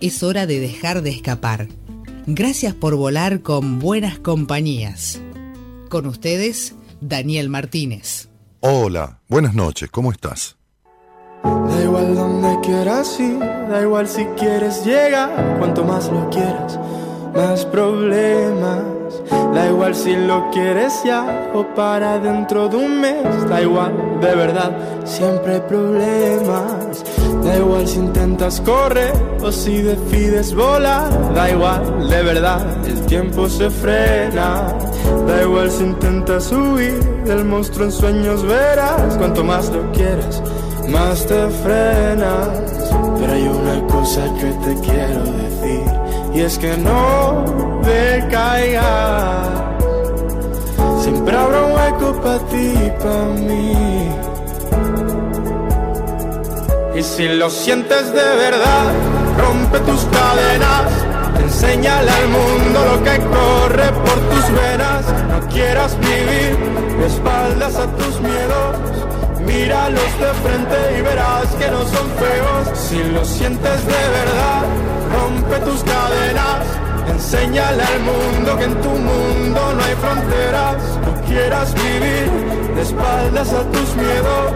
Es hora de dejar de escapar. Gracias por volar con buenas compañías. Con ustedes, Daniel Martínez. Hola, buenas noches, ¿cómo estás? Da igual donde quieras ir, da igual si quieres llegar, cuanto más lo quieras, más problemas. Da igual si lo quieres ya o para dentro de un mes, da igual, de verdad, siempre hay problemas. Da igual si intentas correr o si decides volar, da igual, de verdad, el tiempo se frena. Da igual si intentas huir del monstruo en sueños, verás, cuanto más lo quieras, más te frenas. Pero hay una cosa que te quiero decir, y es que no decaigas. Siempre habrá un hueco para ti y para mí. Y si lo sientes de verdad, rompe tus cadenas. Enséñale al mundo lo que corre por tus venas. No quieras vivir de espaldas a tus miedos. Míralos de frente y verás que no son feos. Si lo sientes de verdad, rompe tus cadenas. Enséñale al mundo que en tu mundo no hay fronteras. No quieras vivir de espaldas a tus miedos.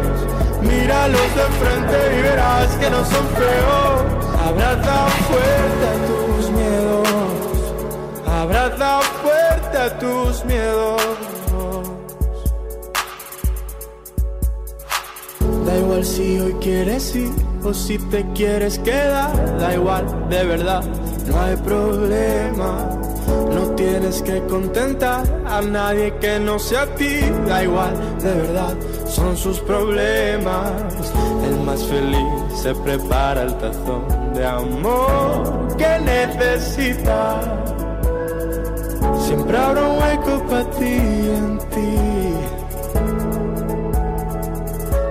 Míralos de frente y verás que no son feos. Abraza fuerte a tus miedos. Abraza fuerte a tus miedos. Igual si hoy quieres ir o si te quieres quedar. Da igual, de verdad, no hay problema. No tienes que contentar a nadie que no sea ti. Da igual, de verdad, son sus problemas. El más feliz se prepara el tazón de amor que necesita. Siempre habrá un hueco para ti en ti.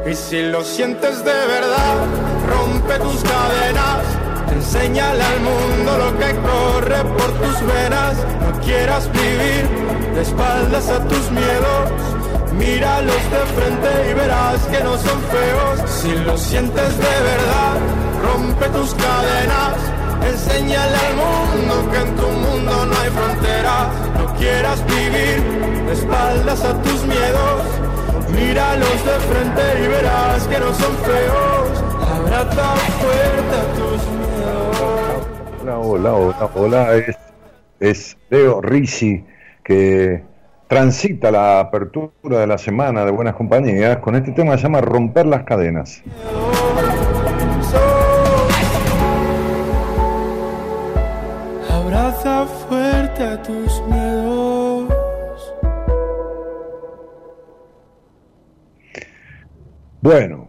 Y si lo sientes de verdad, rompe tus cadenas. Enséñale al mundo lo que corre por tus venas. No quieras vivir de espaldas a tus miedos. Míralos de frente y verás que no son feos. Si lo sientes de verdad, rompe tus cadenas. Enséñale al mundo que en tu mundo no hay fronteras. No quieras vivir de espaldas a tus miedos. Míralos de frente y verás que no son feos. Abraza fuerte a tus miedos. Hola, hola, hola, hola. Es, es Leo Risi que transita la apertura de la semana de Buenas Compañías con este tema que se llama Romper las Cadenas. Abraza Bueno,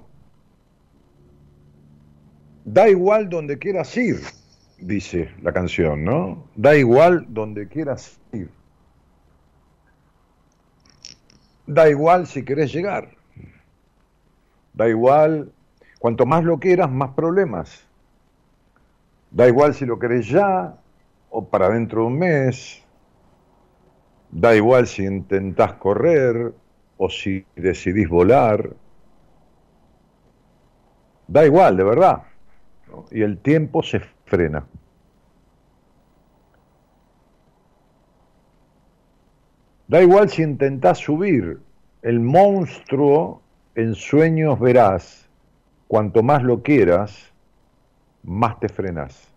da igual donde quieras ir, dice la canción, ¿no? Da igual donde quieras ir. Da igual si querés llegar. Da igual, cuanto más lo quieras, más problemas. Da igual si lo querés ya o para dentro de un mes. Da igual si intentás correr o si decidís volar. Da igual, de verdad. Y el tiempo se frena. Da igual si intentás subir, el monstruo en sueños verás, cuanto más lo quieras, más te frenas.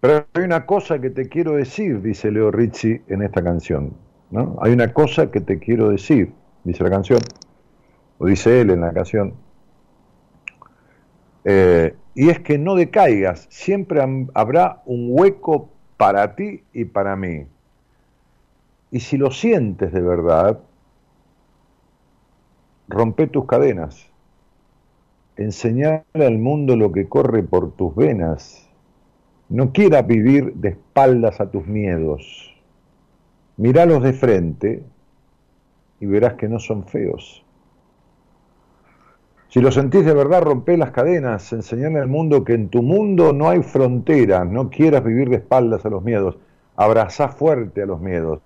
Pero hay una cosa que te quiero decir, dice Leo Rizzi en esta canción. ¿no? Hay una cosa que te quiero decir, dice la canción, o dice él en la canción. Eh, y es que no decaigas, siempre habrá un hueco para ti y para mí. Y si lo sientes de verdad, rompe tus cadenas, enseñale al mundo lo que corre por tus venas, No quieras vivir de espaldas a tus miedos. Míralos de frente y verás que no son feos. Si lo sentís de verdad, rompe las cadenas, enseñarle al mundo que en tu mundo no hay fronteras, no quieras vivir de espaldas a los miedos, abrazá fuerte a los miedos.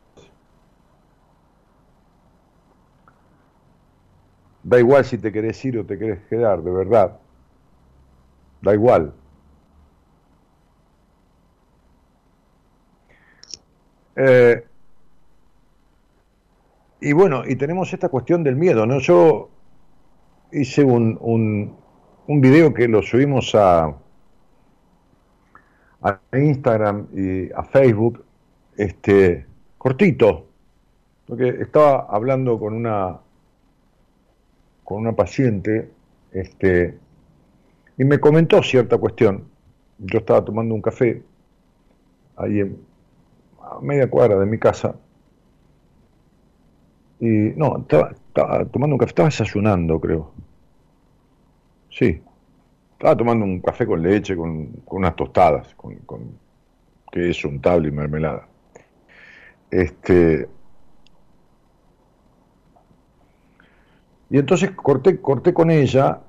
Da igual si te querés ir o te querés quedar, de verdad. Da igual. Eh, y bueno, y tenemos esta cuestión del miedo, ¿no? Yo hice un, un, un video que lo subimos a, a Instagram y a Facebook, este, cortito, porque estaba hablando con una con una paciente, este, y me comentó cierta cuestión. Yo estaba tomando un café ahí en, a media cuadra de mi casa. Y no, estaba, tomando un café, estaba desayunando, creo. Sí, estaba tomando un café con leche, con, unas tostadas, con, con queso, un tablo y mermelada. Este, y entonces corté, corté con ella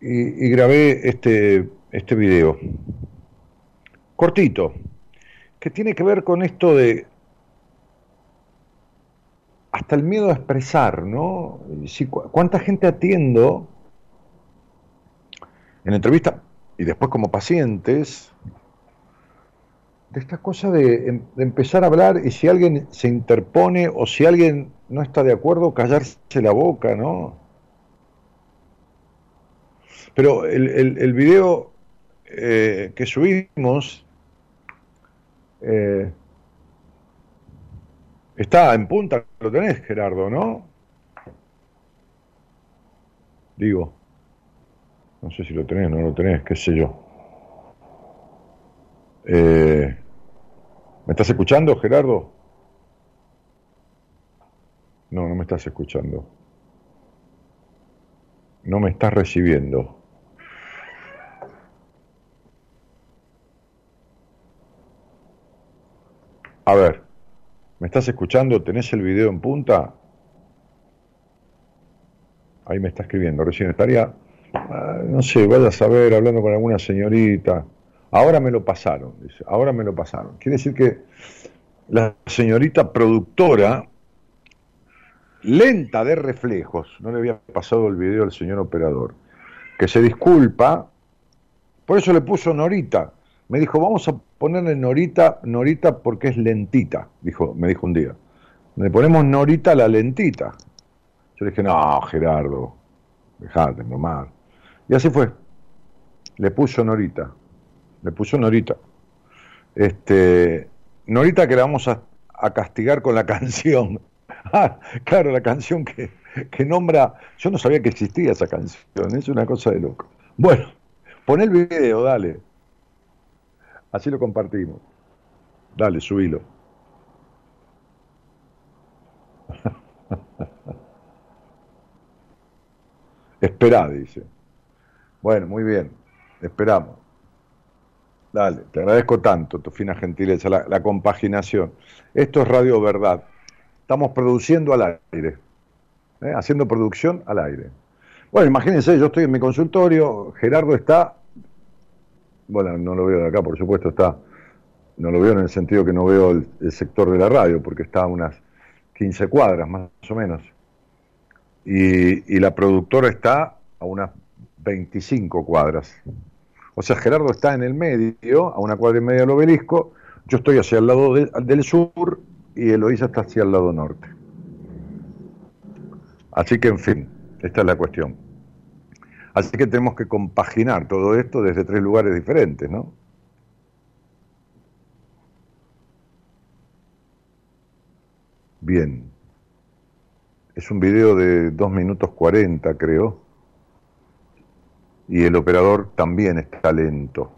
y, grabé este, este video. Cortito, que tiene que ver con esto de hasta el miedo a expresar, ¿no? ¿Cuánta gente atiendo en entrevista y después como pacientes de esta cosa de, em, de, empezar a hablar y si alguien se interpone o si alguien no está de acuerdo, callarse la boca, ¿no? Pero el, el, video eh, que subimos eh, está en punta, lo tenés, Gerardo, ¿no? Digo, no sé si lo tenés no lo tenés, qué sé yo. Eh, ¿Me estás escuchando, Gerardo? No, no me estás escuchando. No me estás recibiendo. A ver, ¿me estás escuchando? ¿Tenés el video en punta? Ahí me está escribiendo. Recién estaría, ah, no sé, vaya a saber, hablando con alguna señorita. Ahora me lo pasaron, dice. Ahora me lo pasaron. Quiere decir que la señorita productora, lenta de reflejos, no le había pasado el video al señor operador, que se disculpa, por eso le puso Norita. Me dijo, vamos a ponerle Norita, Norita porque es lentita, dijo, me dijo un día. Le ponemos Norita la lentita. Yo le dije, no, Gerardo, dejate nomás. Y así fue. Le puso Norita. Le puso Norita. Este, Norita que la vamos a, castigar con la canción. Ah, claro, la canción que, que nombra. Yo no sabía que existía esa canción, es una cosa de loco. Bueno, pon el video, dale. Así lo compartimos. Dale, subilo. Esperá, dice. Bueno, muy bien. Esperamos. Dale, te agradezco tanto tu fina gentileza, la, compaginación. Esto es Radio Verdad. Estamos produciendo al aire. ¿eh? Haciendo producción al aire. Bueno, imagínense, yo estoy en mi consultorio, Gerardo está bueno, no lo veo de acá, por supuesto, está, no lo veo en el sentido que no veo el, sector de la radio, porque está a unas 15 cuadras más o menos. Y, la productora está a unas 25 cuadras. O sea, Gerardo está en el medio, a una cuadra y media del obelisco, yo estoy hacia el lado del sur y Eloísa está hacia el lado norte. Así que, en fin, esta es la cuestión. Así que tenemos que compaginar todo esto desde tres lugares diferentes, ¿no? Bien. Es un video de 2 minutos 40, creo. Y el operador también está lento.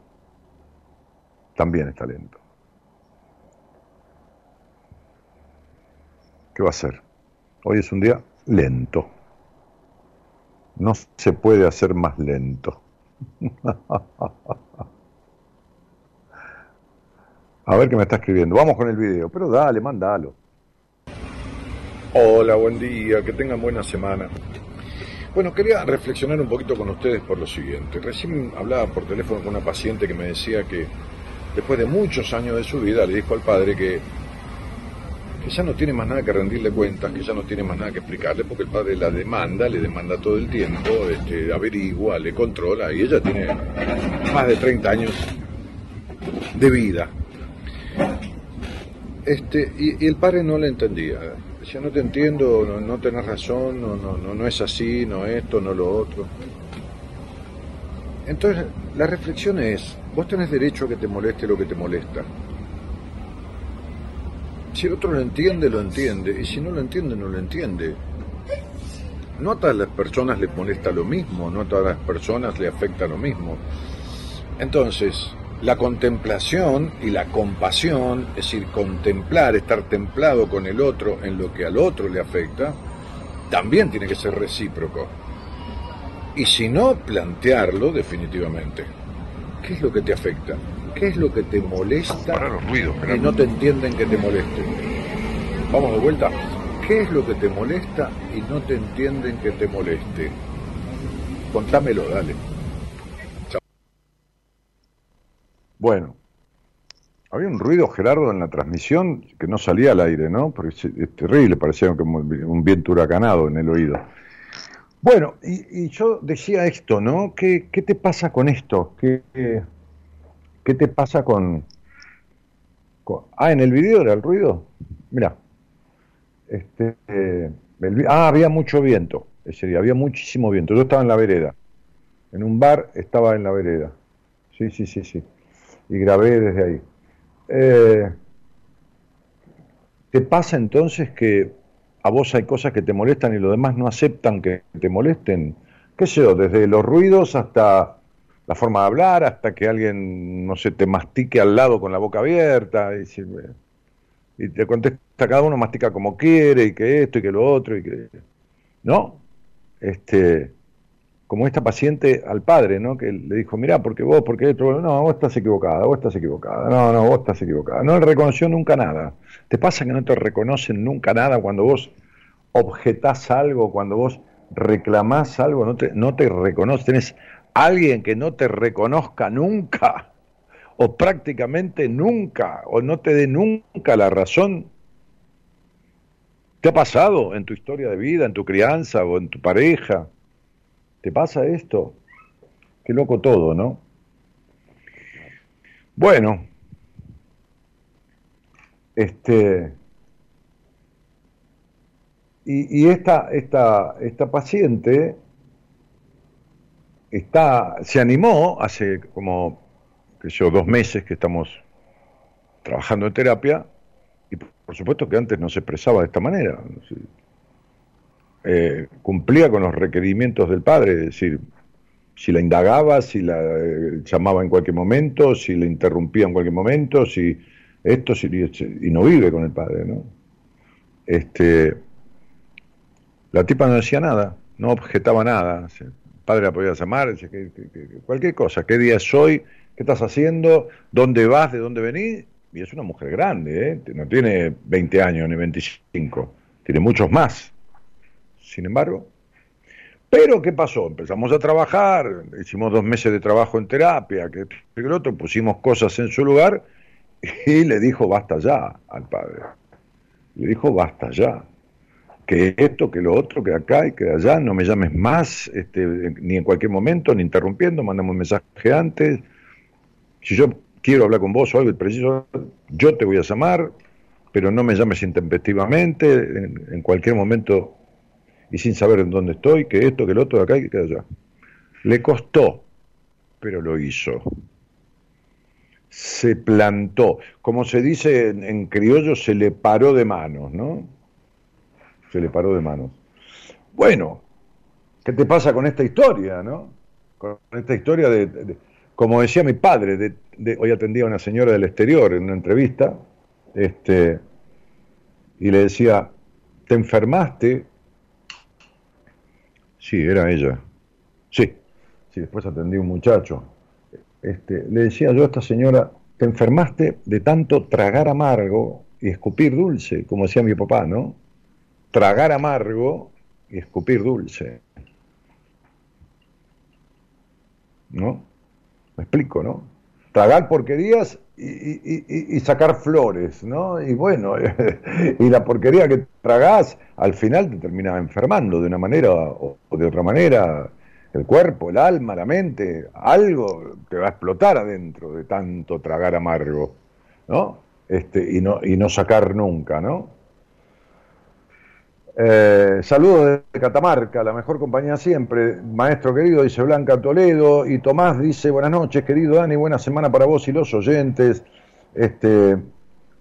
También está lento. ¿Qué va a hacer? Hoy es un día lento no se puede hacer más lento. A ver qué me está escribiendo. Vamos con el video, pero dale, mandalo. Hola, buen día, que tengan buena semana. Bueno, quería reflexionar un poquito con ustedes por lo siguiente. Recién hablaba por teléfono con una paciente que me decía que después de muchos años de su vida le dijo al padre que, que ya no tiene más nada que rendirle cuentas, que ya no tiene más nada que explicarle, porque el padre la demanda, le demanda todo el tiempo, este, averigua, le controla, y ella tiene más de 30 años de vida. Este, y, el padre no le entendía Decía, no te entiendo, no, no tenés razón, no, no, no, no es así, no esto, no lo otro. Entonces, la reflexión es, vos tenés derecho a que te moleste lo que te molesta. Si el otro lo entiende, lo entiende, y si no lo entiende, no lo entiende. No a todas las personas les molesta lo mismo, no a todas las personas le afecta lo mismo. Entonces, la contemplación y la compasión, es decir, contemplar, estar templado con el otro en lo que al otro le afecta, también tiene que ser recíproco. Y si no, plantearlo definitivamente. ¿Qué es lo que te afecta? ¿Qué es lo que te molesta y no te entienden que te moleste? Vamos de vuelta. ¿Qué es lo que te molesta y no te entienden que te moleste? Contámelo, dale. Bueno, había un ruido, Gerardo, en la transmisión que no salía al aire, ¿no? Porque es, terrible, parecía como un viento huracanado en el oído. Bueno, y, yo decía esto, ¿no? ¿Qué, ¿Qué, te pasa con esto? ¿Qué, qué te pasa con, Ah, en el video era el ruido. Mira. Este, ah, había mucho viento ese día, había muchísimo viento. Yo estaba en la vereda. En un bar estaba en la vereda. Sí, sí, sí, sí y grabé desde ahí. Eh, ¿Te pasa entonces que a vos hay cosas que te molestan y los demás no aceptan que te molesten? ¿Qué sé yo? Desde los ruidos hasta la forma de hablar, hasta que alguien, no sé, te mastique al lado con la boca abierta y, te contesta, cada uno mastica como quiere y que esto y que lo otro y que... ¿No? Este, como esta paciente al padre, ¿no? Que le dijo, mira, porque vos, porque esto, no, vos estás equivocada, vos estás equivocada, no, no, vos estás equivocada. No le reconoció nunca nada. ¿Te pasa que no te reconocen nunca nada cuando vos objetás algo, cuando vos reclamás algo, no te, no te reconoce? ¿Tenés alguien que no te reconozca nunca? O prácticamente nunca, o no te dé nunca la razón. ¿Te ha pasado en tu historia de vida, en tu crianza o en tu pareja? ¿Te pasa esto? Qué loco todo, ¿no? Bueno, este, y, y esta, esta, esta paciente está, se animó hace como, yo, dos meses que estamos trabajando en terapia, y por supuesto que antes no se expresaba de esta manera. Eh, cumplía con los requerimientos del padre, es decir, si la indagaba, si la eh, llamaba en cualquier momento, si la interrumpía en cualquier momento, si esto, si, y no vive con el padre, ¿no? Este, la tipa no decía nada, no objetaba nada, padre la podía llamar, cualquier cosa, qué día es hoy, qué estás haciendo, dónde vas, de dónde venís, y es una mujer grande, ¿eh? no tiene 20 años ni 25, tiene muchos más sin embargo. Pero, ¿qué pasó? Empezamos a trabajar, hicimos dos meses de trabajo en terapia, que el otro, pusimos cosas en su lugar y le dijo basta ya al padre. Le dijo basta ya. Que esto, que lo otro, que acá y que allá, no me llames más, este, ni en cualquier momento, ni interrumpiendo, mandamos un mensaje antes. Si yo quiero hablar con vos o algo preciso, yo te voy a llamar, pero no me llames intempestivamente, en cualquier momento y sin saber en dónde estoy, que esto, que el otro, de acá y que allá. Le costó, pero lo hizo. Se plantó. Como se dice en, criollo, se le paró de manos, ¿no? Se le paró de manos. Bueno, ¿qué te pasa con esta historia, no? Con esta historia de, como decía mi padre, de, hoy atendía a una señora del exterior en una entrevista, este, y le decía, te enfermaste Sí, era ella. Sí, sí, después atendí a un muchacho. Este, le decía yo a esta señora, te enfermaste de tanto tragar amargo y escupir dulce, como decía mi papá, ¿no? Tragar amargo y escupir dulce. ¿No? Me explico, ¿no? Tragar porquerías y, sacar flores, ¿no? Y bueno, y la porquería que tragás al final te termina enfermando de una manera o de otra manera el cuerpo, el alma, la mente, algo te va a explotar adentro de tanto tragar amargo, ¿no? Este, y no, y no sacar nunca, ¿no? Eh, saludos de Catamarca, la mejor compañía siempre. Maestro querido, dice Blanca Toledo. Y Tomás dice, buenas noches, querido Dani, buena semana para vos y los oyentes. Este,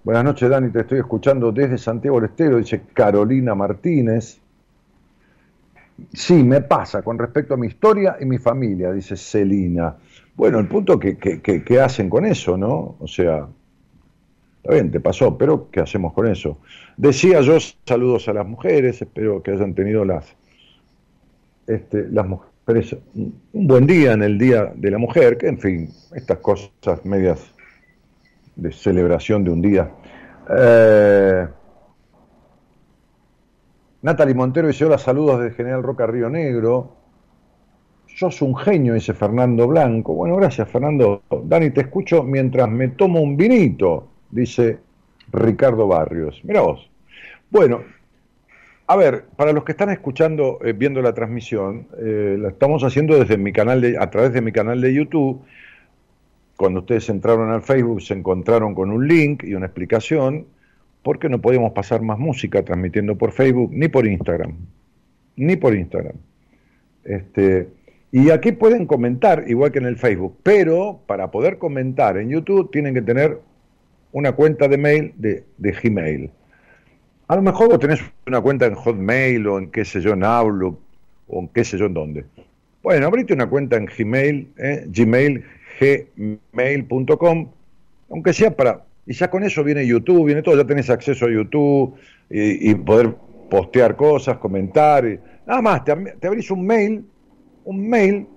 buenas noches, Dani, te estoy escuchando desde Santiago del Estero, dice Carolina Martínez. Sí, me pasa con respecto a mi historia y mi familia, dice Celina. Bueno, el punto que, que, hacen con eso, ¿no? O sea, está bien, te pasó, pero ¿qué hacemos con eso? Decía yo, saludos a las mujeres, espero que hayan tenido las, este, las mujeres un buen día en el Día de la Mujer, que en fin, estas cosas medias de celebración de un día. Eh, Natalie Montero dice, hola, saludos desde General Roca Río Negro. Sos un genio, dice Fernando Blanco. Bueno, gracias, Fernando. Dani, te escucho mientras me tomo un vinito, dice Ricardo Barrios. Mira vos. Bueno, a ver, para los que están escuchando, eh, viendo la transmisión, eh, la estamos haciendo desde mi canal de, a través de mi canal de YouTube. Cuando ustedes entraron al Facebook se encontraron con un link y una explicación porque no podíamos pasar más música transmitiendo por Facebook ni por Instagram. Ni por Instagram. Este, y aquí pueden comentar, igual que en el Facebook, pero para poder comentar en YouTube tienen que tener una cuenta de mail de, Gmail. A lo mejor vos tenés una cuenta en Hotmail o en qué sé yo, en Outlook o en qué sé yo en dónde. Bueno, abrite una cuenta en Gmail, eh, gmail, gmail.com, aunque sea para y ya con eso viene YouTube, viene todo, ya tenés acceso a YouTube y, poder postear cosas, comentar. nada más, te, abrís un mail, un mail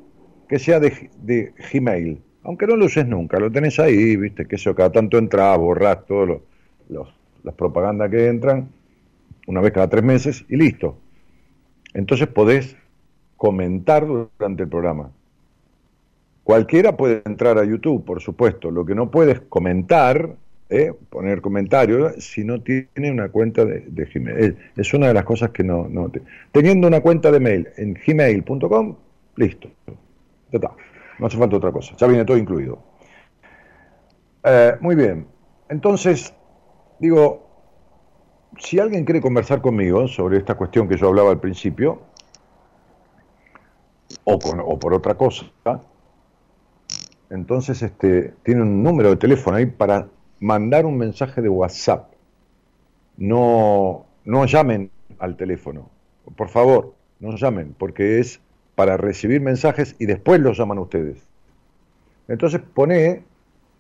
que sea de, Gmail, aunque no lo uses nunca, lo tenés ahí, viste, que eso cada tanto entra, borrás todas las propagandas que entran, una vez cada tres meses, y listo. Entonces podés comentar durante el programa. Cualquiera puede entrar a YouTube, por supuesto. Lo que no puedes comentar ¿eh? poner comentarios si no tiene una cuenta de, Gmail. Es una de las cosas que no... no teniendo una cuenta de mail en gmail.com, listo. Ya está. No hace falta otra cosa. Ya viene todo incluido. Eh, muy bien. Entonces, digo, si alguien quiere conversar conmigo sobre esta cuestión que yo hablaba al principio, o, o por otra cosa, entonces este, tiene un número de teléfono ahí para mandar un mensaje de WhatsApp. No, no llamen al teléfono. Por favor, no llamen, porque es para recibir mensajes y después los llaman ustedes. Entonces pone,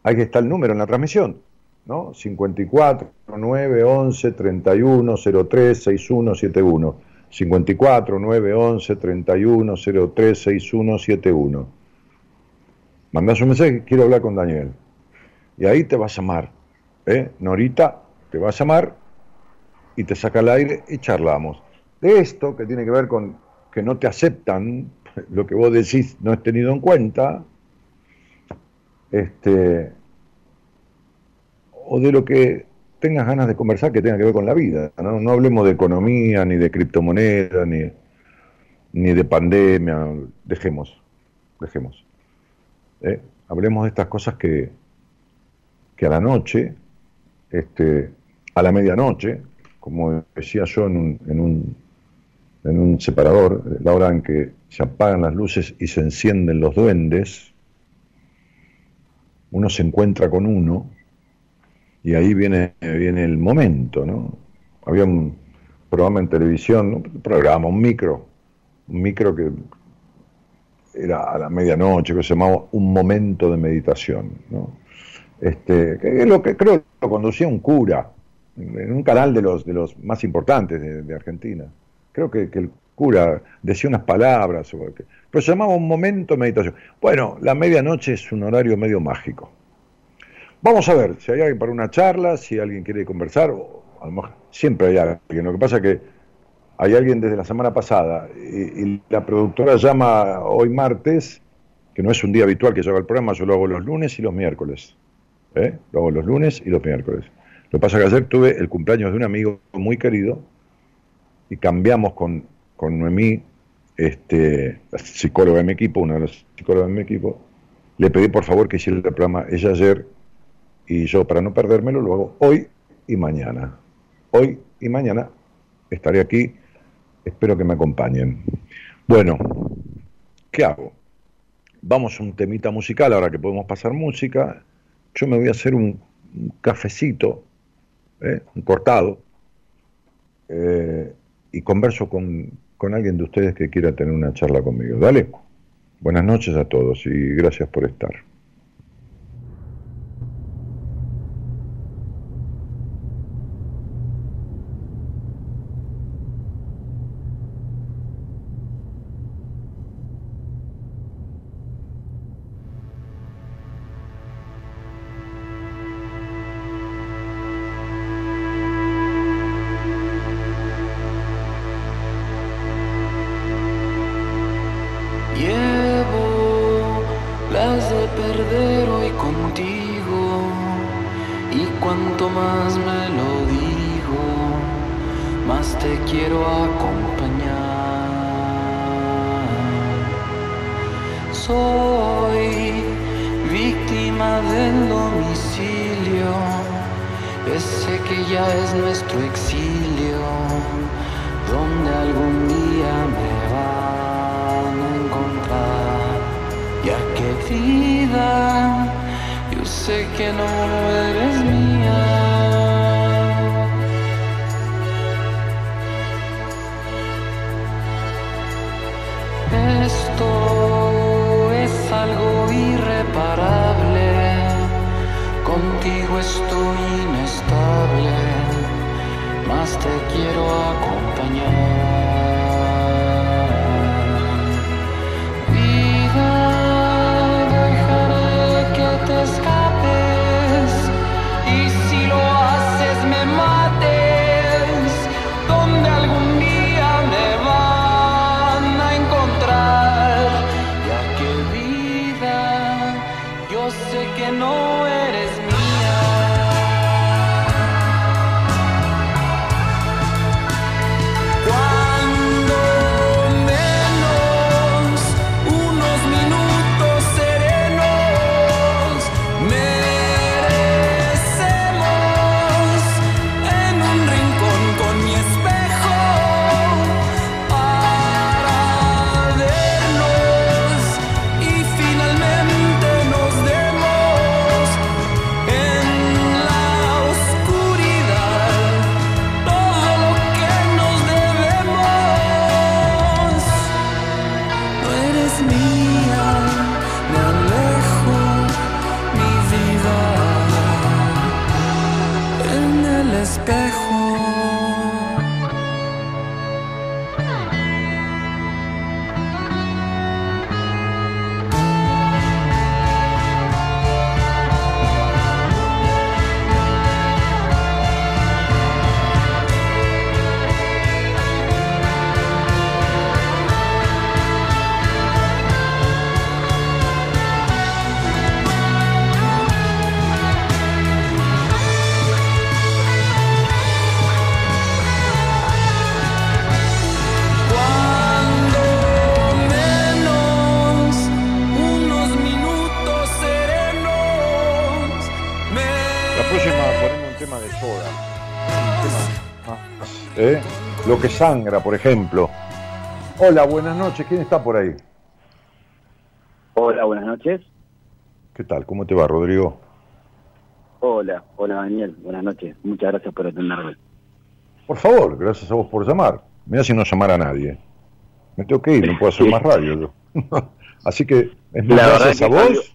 ahí está el número en la transmisión, ¿no? 54 9 11 31 03 61 71. 54 9 11 31 03 61 71. Mandás un mensaje, quiero hablar con Daniel y ahí te va a llamar. ¿eh? Norita te va a llamar y te saca al aire y charlamos. De esto, que tiene que ver con que no te aceptan lo que vos decís no es tenido en cuenta, este, o de lo que tengas ganas de conversar que tenga que ver con la vida. No, no hablemos de economía, ni de criptomonedas, ni, ni de pandemia, dejemos, dejemos. ¿eh? Hablemos de estas cosas que, que a la noche, este, a la medianoche, como decía yo en un, en un, en un separador, la hora en que se apagan las luces y se encienden los duendes, uno se encuentra con uno y ahí viene, viene el momento, ¿no? Había un programa en televisión, un programa, un micro, un micro que era a la medianoche, que se llamaba Un Momento de Meditación, ¿no? este, que es lo que creo que lo conducía un cura, en un canal de los, de los más importantes de, Argentina. Creo que, el cura decía unas palabras, pero se llamaba un momento de meditación. Bueno, la medianoche es un horario medio mágico. Vamos a ver si hay alguien para una charla, si alguien quiere conversar, o a lo mejor siempre hay alguien. Lo que pasa es que hay alguien desde la semana pasada y, la productora llama hoy martes, que no es un día habitual que yo haga el programa, yo lo hago los lunes y los miércoles. ¿eh? Lo hago los lunes y los miércoles. Lo que pasa es que ayer tuve el cumpleaños de un amigo muy querido y cambiamos con, con Noemí, este, psicóloga de mi equipo, una de las psicólogas de mi equipo, le pedí por favor que hiciera el programa ella ayer y yo, para no perdérmelo, lo hago hoy y mañana. Hoy y mañana estaré aquí. Espero que me acompañen. Bueno, ¿qué hago? Vamos a un temita musical, ahora que podemos pasar música. Yo me voy a hacer un, cafecito, ¿eh? un cortado, eh, y converso con, con alguien de ustedes que quiera tener una charla conmigo. Dale. Buenas noches a todos y gracias por estar. Que sangra, por ejemplo. Hola, buenas noches. ¿Quién está por ahí? Hola, buenas noches. ¿Qué tal? ¿Cómo te va, Rodrigo? Hola, hola Daniel, buenas noches. Muchas gracias por atenderme. Por favor, gracias a vos por llamar. Mira si no llamar a nadie. Me tengo que ir, no puedo hacer más radio Así que es más gracias a vos.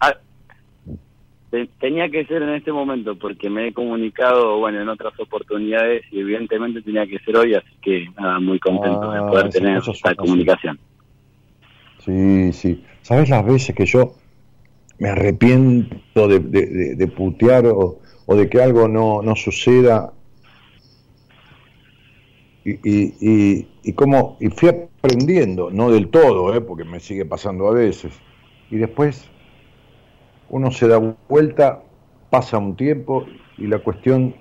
Tenía que ser en este momento porque me he comunicado, bueno, en otras oportunidades y evidentemente tenía que ser hoy, así que nada, muy contento de ah, poder tener esta comunicación. Sí, sí. ¿Sabes las veces que yo me arrepiento de, de, putear o, de que algo no, no suceda. Y, y, y, como, y fui aprendiendo, no del todo, ¿eh? porque me sigue pasando a veces. Y después uno se da vuelta, pasa un tiempo y la cuestión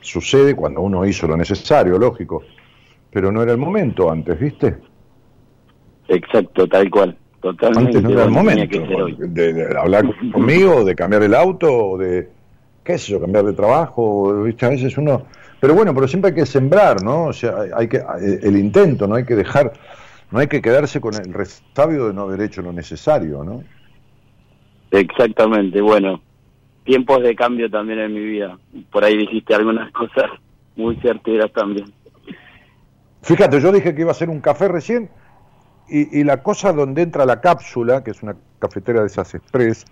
sucede cuando uno hizo lo necesario, lógico, pero no era el momento antes, ¿viste? Exacto, tal cual. Totalmente. Antes no era el momento de, hablar conmigo, de cambiar el auto, de, qué sé yo, cambiar de trabajo, ¿viste? A veces uno... Pero bueno, pero siempre hay que sembrar, ¿no? O sea, hay que el intento, no hay que dejar, no hay que quedarse con el restabio de no haber hecho lo necesario, ¿no? Exactamente, bueno, tiempos de cambio también en mi vida. Por ahí dijiste algunas cosas muy certeras también. Fíjate, yo dije que iba a hacer un café recién y, la cosa donde entra la cápsula, que es una cafetera de esas express,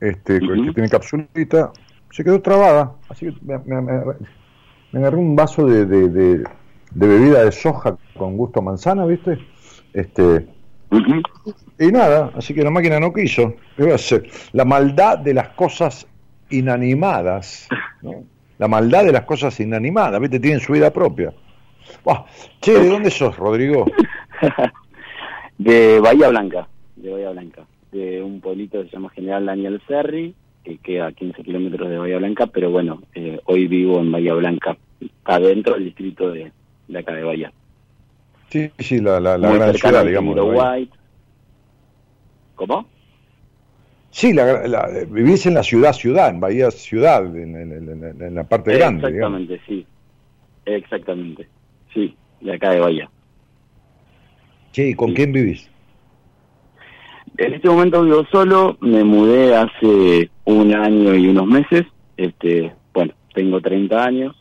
este, que tiene capsulita, se quedó trabada. Así que me, me, agarré un vaso de, de, bebida de soja con gusto a manzana, ¿viste? Este, Y nada, así que la máquina no quiso. La maldad de las cosas inanimadas, la maldad de las cosas inanimadas, ¿viste? Tienen su vida propia. Che, ¿de dónde sos, Rodrigo? de Bahía Blanca, de Bahía Blanca, de un pueblito que se llama General Daniel Serri, que queda a 15 kilómetros de Bahía Blanca, pero bueno, eh, hoy vivo en Bahía Blanca, adentro del distrito de, de acá de Bahía. Sí, sí, la, la, la gran ciudad, digamos. ¿Cómo? Sí, la, vivís en la ciudad, ciudad, en Bahía Ciudad, en, la parte grande. Exactamente, sí. Exactamente, sí, de acá de Bahía. ¿y con quién vivís? En este momento vivo solo, me mudé hace un año y unos meses, este, bueno, tengo 30 años,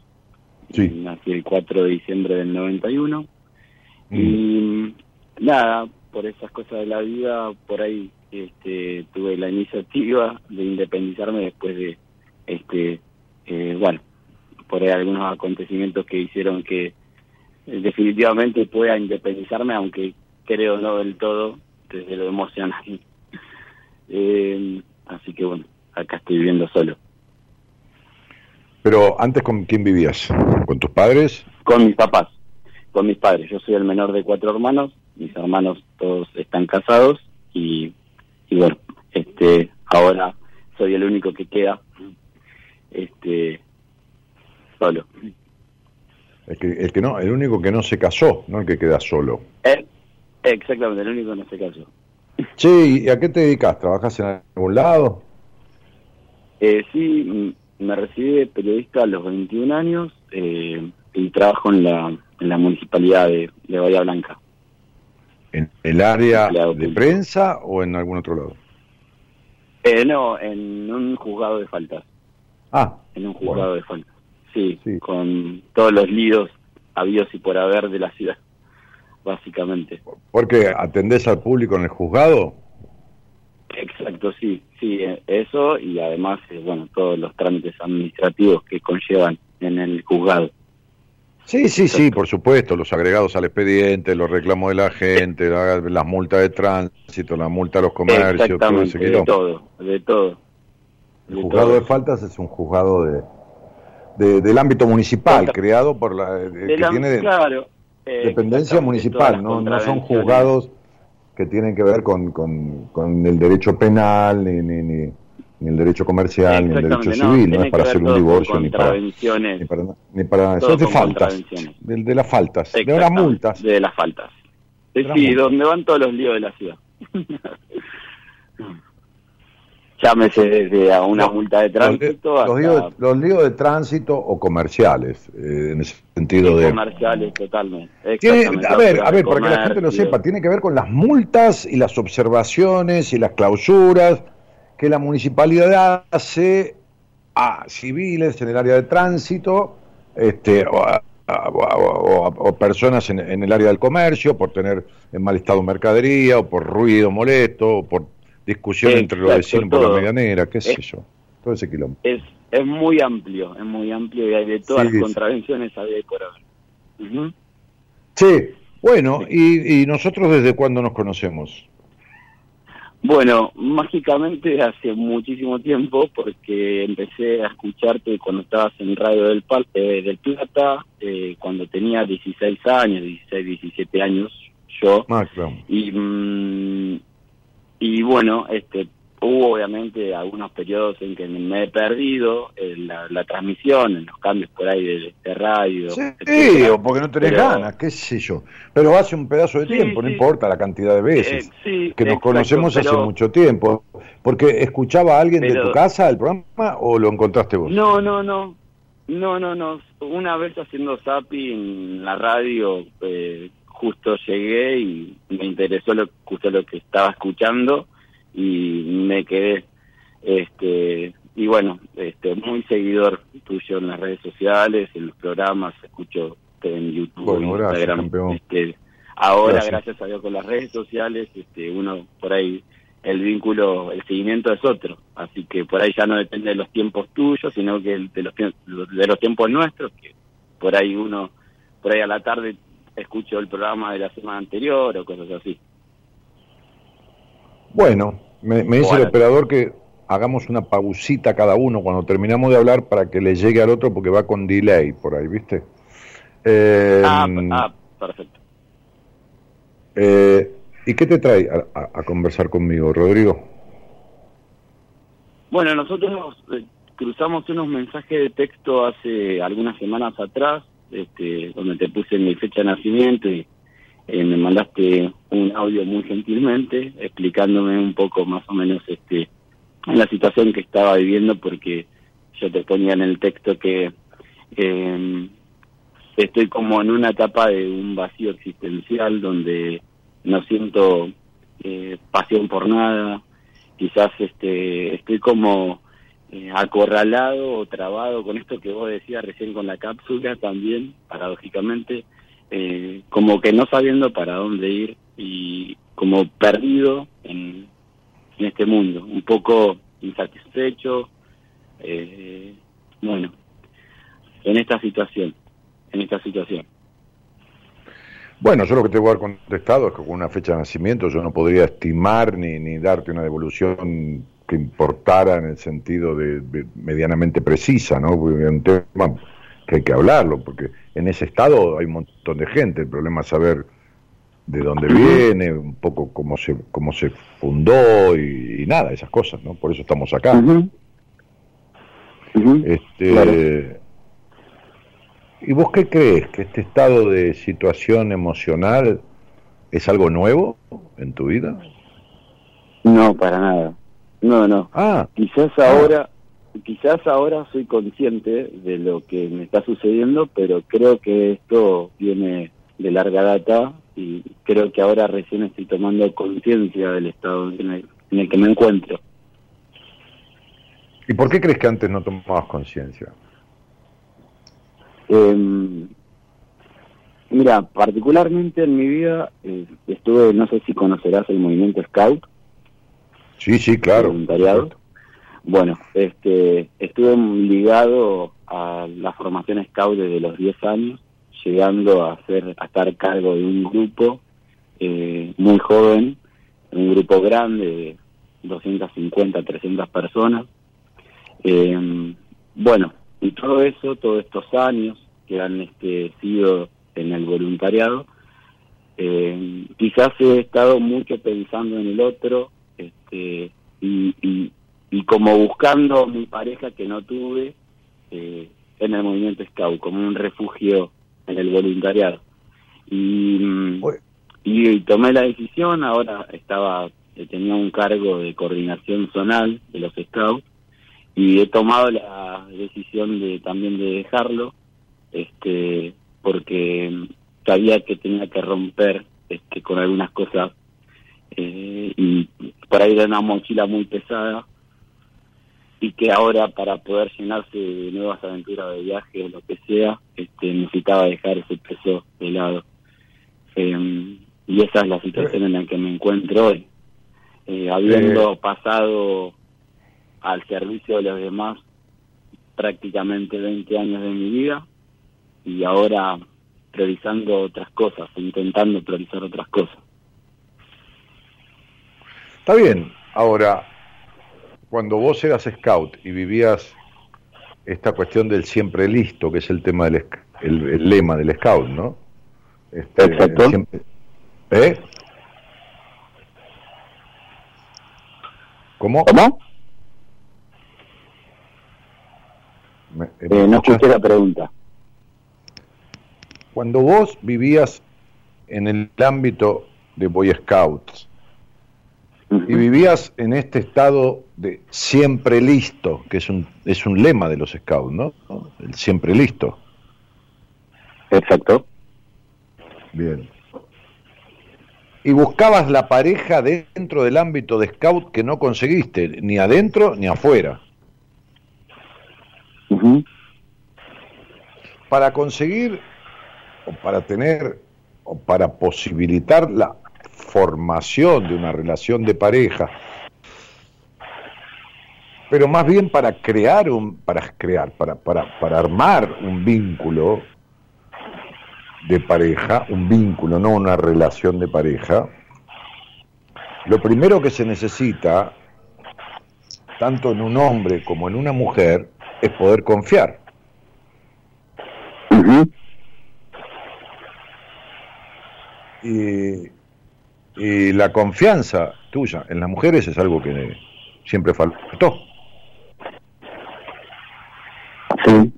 sí. nací el 4 de diciembre del 91, mm. Y nada, por esas cosas de la vida, por ahí este, tuve la iniciativa de independizarme después de, este, eh, bueno, por ahí algunos acontecimientos que hicieron que eh, definitivamente pueda independizarme, aunque creo no del todo, desde lo emocional. Eh, así que bueno, acá estoy viviendo solo. Pero antes, ¿con quién vivías? ¿Con tus padres? Con mis papás, con mis padres. Yo soy el menor de cuatro hermanos, mis hermanos todos están casados y, y bueno, este, ahora soy el único que queda, este, solo. El que, el que no, el único que no se casó, no el que queda solo. Eh, Exactamente, el único en este caso. Sí, ¿y a qué te dedicas? ¿Trabajas en algún lado? Eh, sí, me recibí de periodista a los 21 años eh, y trabajo en la, en la municipalidad de, Bahía Blanca. ¿En el área de prensa o en algún otro lado? Eh, no, en un juzgado de faltas. Ah. En un juzgado de faltas. Sí, sí, con todos los líos habidos y por haber de la ciudad básicamente. ¿Porque atendés al público en el juzgado? Exacto, sí, sí, eh, eso y además, eh, bueno, todos los trámites administrativos que conllevan en el juzgado. Sí, sí, sí, por supuesto, los agregados al expediente, los reclamos de la gente, las multas de tránsito, la multa a los comercios, todo ese de todo, de todo. El juzgado de faltas es un juzgado de, del ámbito municipal, creado por la... Eh, que tiene claro, dependencia municipal, ¿no? no son juzgados que tienen que ver con, con, el derecho penal, ni, ni, ni, el derecho comercial, ni el derecho civil, no, es para hacer un divorcio, ni para, ni para, ni para son de faltas, de, de, las faltas, de las multas. De las faltas. Sí, donde van todos los líos de la ciudad. llámese desde a una multa de tránsito los, líos, de tránsito o comerciales eh, en ese sentido de comerciales totalmente a ver a ver para que la gente lo sepa tiene que ver con las multas y las observaciones y las clausuras que la municipalidad hace a civiles en el área de tránsito este o, personas en, en, el área del comercio por tener en mal estado mercadería o por ruido molesto o por discusión entre los vecinos por la medianera, qué sé yo, todo ese quilombo. Es, es muy amplio, es muy amplio y hay de todas las contravenciones había por haber. Sí, bueno, Y, ¿y nosotros desde cuándo nos conocemos? Bueno, mágicamente hace muchísimo tiempo, porque empecé a escucharte cuando estabas en Radio del, eh, del Plata, eh, cuando tenía 16 años, 16, 17 años yo. Ah, y, mm, y bueno, este Hubo obviamente algunos periodos en que me he perdido en la, transmisión, en los cambios por ahí de, radio. Sí, o porque no tenés ganas, qué sé yo. Pero hace un pedazo de tiempo, no importa la cantidad de veces. Eh, que nos conocemos hace mucho tiempo. Porque escuchaba a alguien de tu casa el programa o lo encontraste vos? No, no, no. No, no, no. Una vez haciendo zapping en la radio, eh, justo llegué y me interesó lo, justo lo que estaba escuchando y me quedé este y bueno este muy seguidor tuyo en las redes sociales en los programas escucho en YouTube en Instagram este, ahora gracias. a Dios con las redes sociales este uno por ahí el vínculo el seguimiento es otro así que por ahí ya no depende de los tiempos tuyos sino que de los de los tiempos nuestros que por ahí uno por ahí a la tarde escucho el programa de la semana anterior o cosas así bueno, me, dice el operador que hagamos una pausita cada uno cuando terminamos de hablar para que le llegue al otro porque va con delay por ahí, ¿viste? Eh, ah, ah, perfecto. Eh, ¿Y qué te trae a, conversar conmigo, Rodrigo? Bueno, nosotros eh, cruzamos unos mensajes de texto hace algunas semanas atrás, este, donde te puse mi fecha de nacimiento y eh, me mandaste un audio muy gentilmente explicándome un poco más o menos este la situación que estaba viviendo porque yo te ponía en el texto que eh, estoy como en una etapa de un vacío existencial donde no siento eh, pasión por nada. Quizás este estoy como eh, acorralado o trabado con esto que vos decías recién con la cápsula también paradójicamente eh, como que no sabiendo para dónde ir y como perdido en, este mundo, un poco insatisfecho, eh, bueno, en esta situación, en esta situación. Bueno, yo lo que te voy a haber contestado es que con una fecha de nacimiento yo no podría estimar ni, ni darte una devolución que importara en el sentido de, medianamente precisa, ¿no? Porque un tema que hay que hablarlo, porque en ese estado hay un montón de gente, el problema es saber de dónde viene, un poco cómo se, cómo se fundó y, nada, esas cosas, ¿no? Por eso estamos acá. este, ¿Y vos qué crees? ¿Que este estado de situación emocional es algo nuevo en tu vida? No, para nada. No, no. Ah. Quizás ahora, quizás ahora soy consciente de lo que me está sucediendo, pero creo que esto viene de larga data y creo que ahora recién estoy tomando conciencia del estado en el, que me encuentro. ¿Y por qué crees que antes no tomabas conciencia? Em, mira, particularmente en mi vida eh, estuve, no sé si conocerás el movimiento Scout. Sí, sí, claro. Voluntariado. Bueno, este, estuve ligado a la formación Scout desde los 10 años, llegando a, hacer, a estar cargo de un grupo eh, muy joven, un grupo grande de 250, 300 personas. Eh, bueno, y todo eso, todos estos años que han este, sido en el voluntariado, eh, quizás he estado mucho pensando en el otro este, y y como buscando mi pareja que no tuve eh, en el movimiento Scout, como un refugio en el voluntariado. Y, mm, y, tomé la decisión, ahora estaba eh, tenía un cargo de coordinación zonal de los Scouts y he tomado la decisión de también de dejarlo este porque mm, sabía que tenía que romper este con algunas cosas eh, y por ahí era una mochila muy pesada y que ahora para poder llenarse de nuevas aventuras de viaje o lo que sea, este, necesitaba dejar ese peso de lado. Em, y esa es la situación en la que me encuentro hoy. Eh, habiendo eh. pasado al servicio de los demás prácticamente 20 años de mi vida y ahora priorizando otras cosas, intentando priorizar otras cosas. Está bien, ahora, cuando vos eras scout y vivías esta cuestión del siempre listo, que es el tema del el, lema del scout, ¿no? Este, Exacto. ¿Eh? ¿Cómo? ¿Cómo? eh, no escuché la pregunta. Cuando vos vivías en el ámbito de Boy Scouts y vivías en este estado de siempre listo, que es un, es un lema de los Scouts, ¿no? El siempre listo. Exacto. Bien. Y buscabas la pareja dentro del ámbito de Scout que no conseguiste, ni adentro ni afuera. Para conseguir o para tener o para posibilitar la formación de una relación de pareja, pero más bien para crear un, para crear, para, para, para armar un vínculo de pareja, un vínculo, no una relación de pareja, lo primero que se necesita, tanto en un hombre como en una mujer, es poder confiar. y, y, la confianza tuya en las mujeres es algo que siempre faltó. Sí,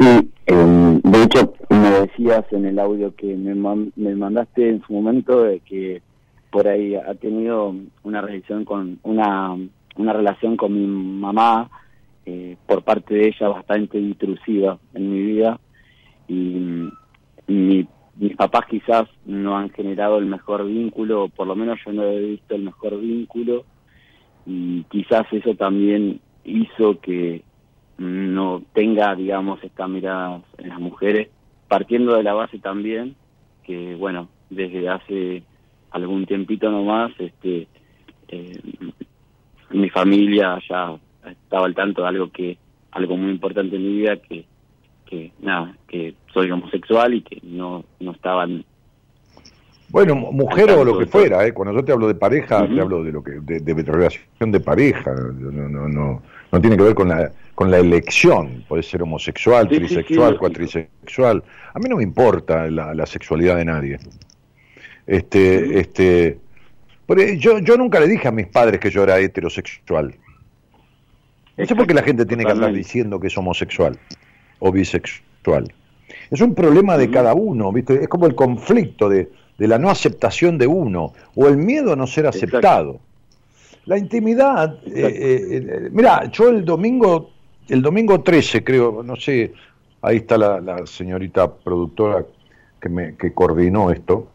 sí. de hecho, me decías en el audio que me, me mandaste en su momento de que por ahí ha tenido una relación con una, una relación con mi mamá eh, por parte de ella bastante intrusiva en mi vida y mis papás quizás no han generado el mejor vínculo, o por lo menos yo no he visto el mejor vínculo y quizás eso también hizo que no tenga, digamos, esta mirada en las mujeres, partiendo de la base también que, bueno, desde hace algún tiempito nomás, este, eh, mi familia ya estaba al tanto de algo que algo muy importante en mi vida que que nada que soy homosexual y que no no estaban bueno mujer o lo que fuera ¿eh? cuando yo te hablo de pareja te hablo de lo que de, de, relación de pareja no no no no tiene que ver con la con la elección. Puede ser homosexual trisexual cuatrisexual. A mí no me importa la, la sexualidad de nadie. Este este yo yo nunca le dije a mis padres que yo era heterosexual. No sé por qué la gente tiene que andar diciendo que es homosexual o bisexual. Es un problema de cada uno, ¿viste? Es como el conflicto de, de la no aceptación de uno o el miedo a no ser aceptado. La intimidad, eh, eh, eh, mira, yo el domingo, el domingo 13 creo, no sé, ahí está la, la señorita productora que me que coordinó esto.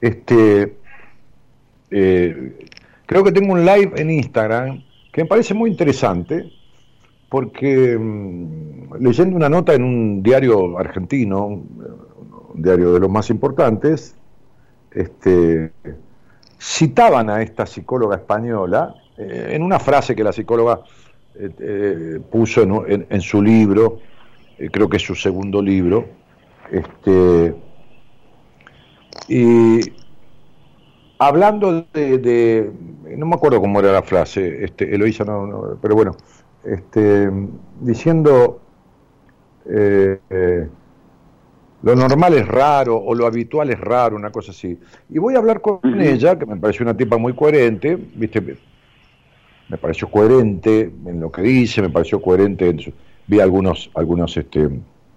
Este, creo que tengo un live en Instagram que me parece muy interesante, porque mm, leyendo una nota en un diario argentino, un diario de los más importantes, este, citaban a esta psicóloga española eh, en una frase que la psicóloga eh, eh, puso en, su libro, creo que es su segundo libro, este, y hablando de, no me acuerdo cómo era la frase, este, Eloisa, no, pero bueno, este, diciendo eh, eh, lo normal es raro o lo habitual es raro, una cosa así. Y voy a hablar con ella, que me pareció una tipa muy coherente, viste, me pareció coherente en lo que dice, me pareció coherente en vi algunos, algunos este,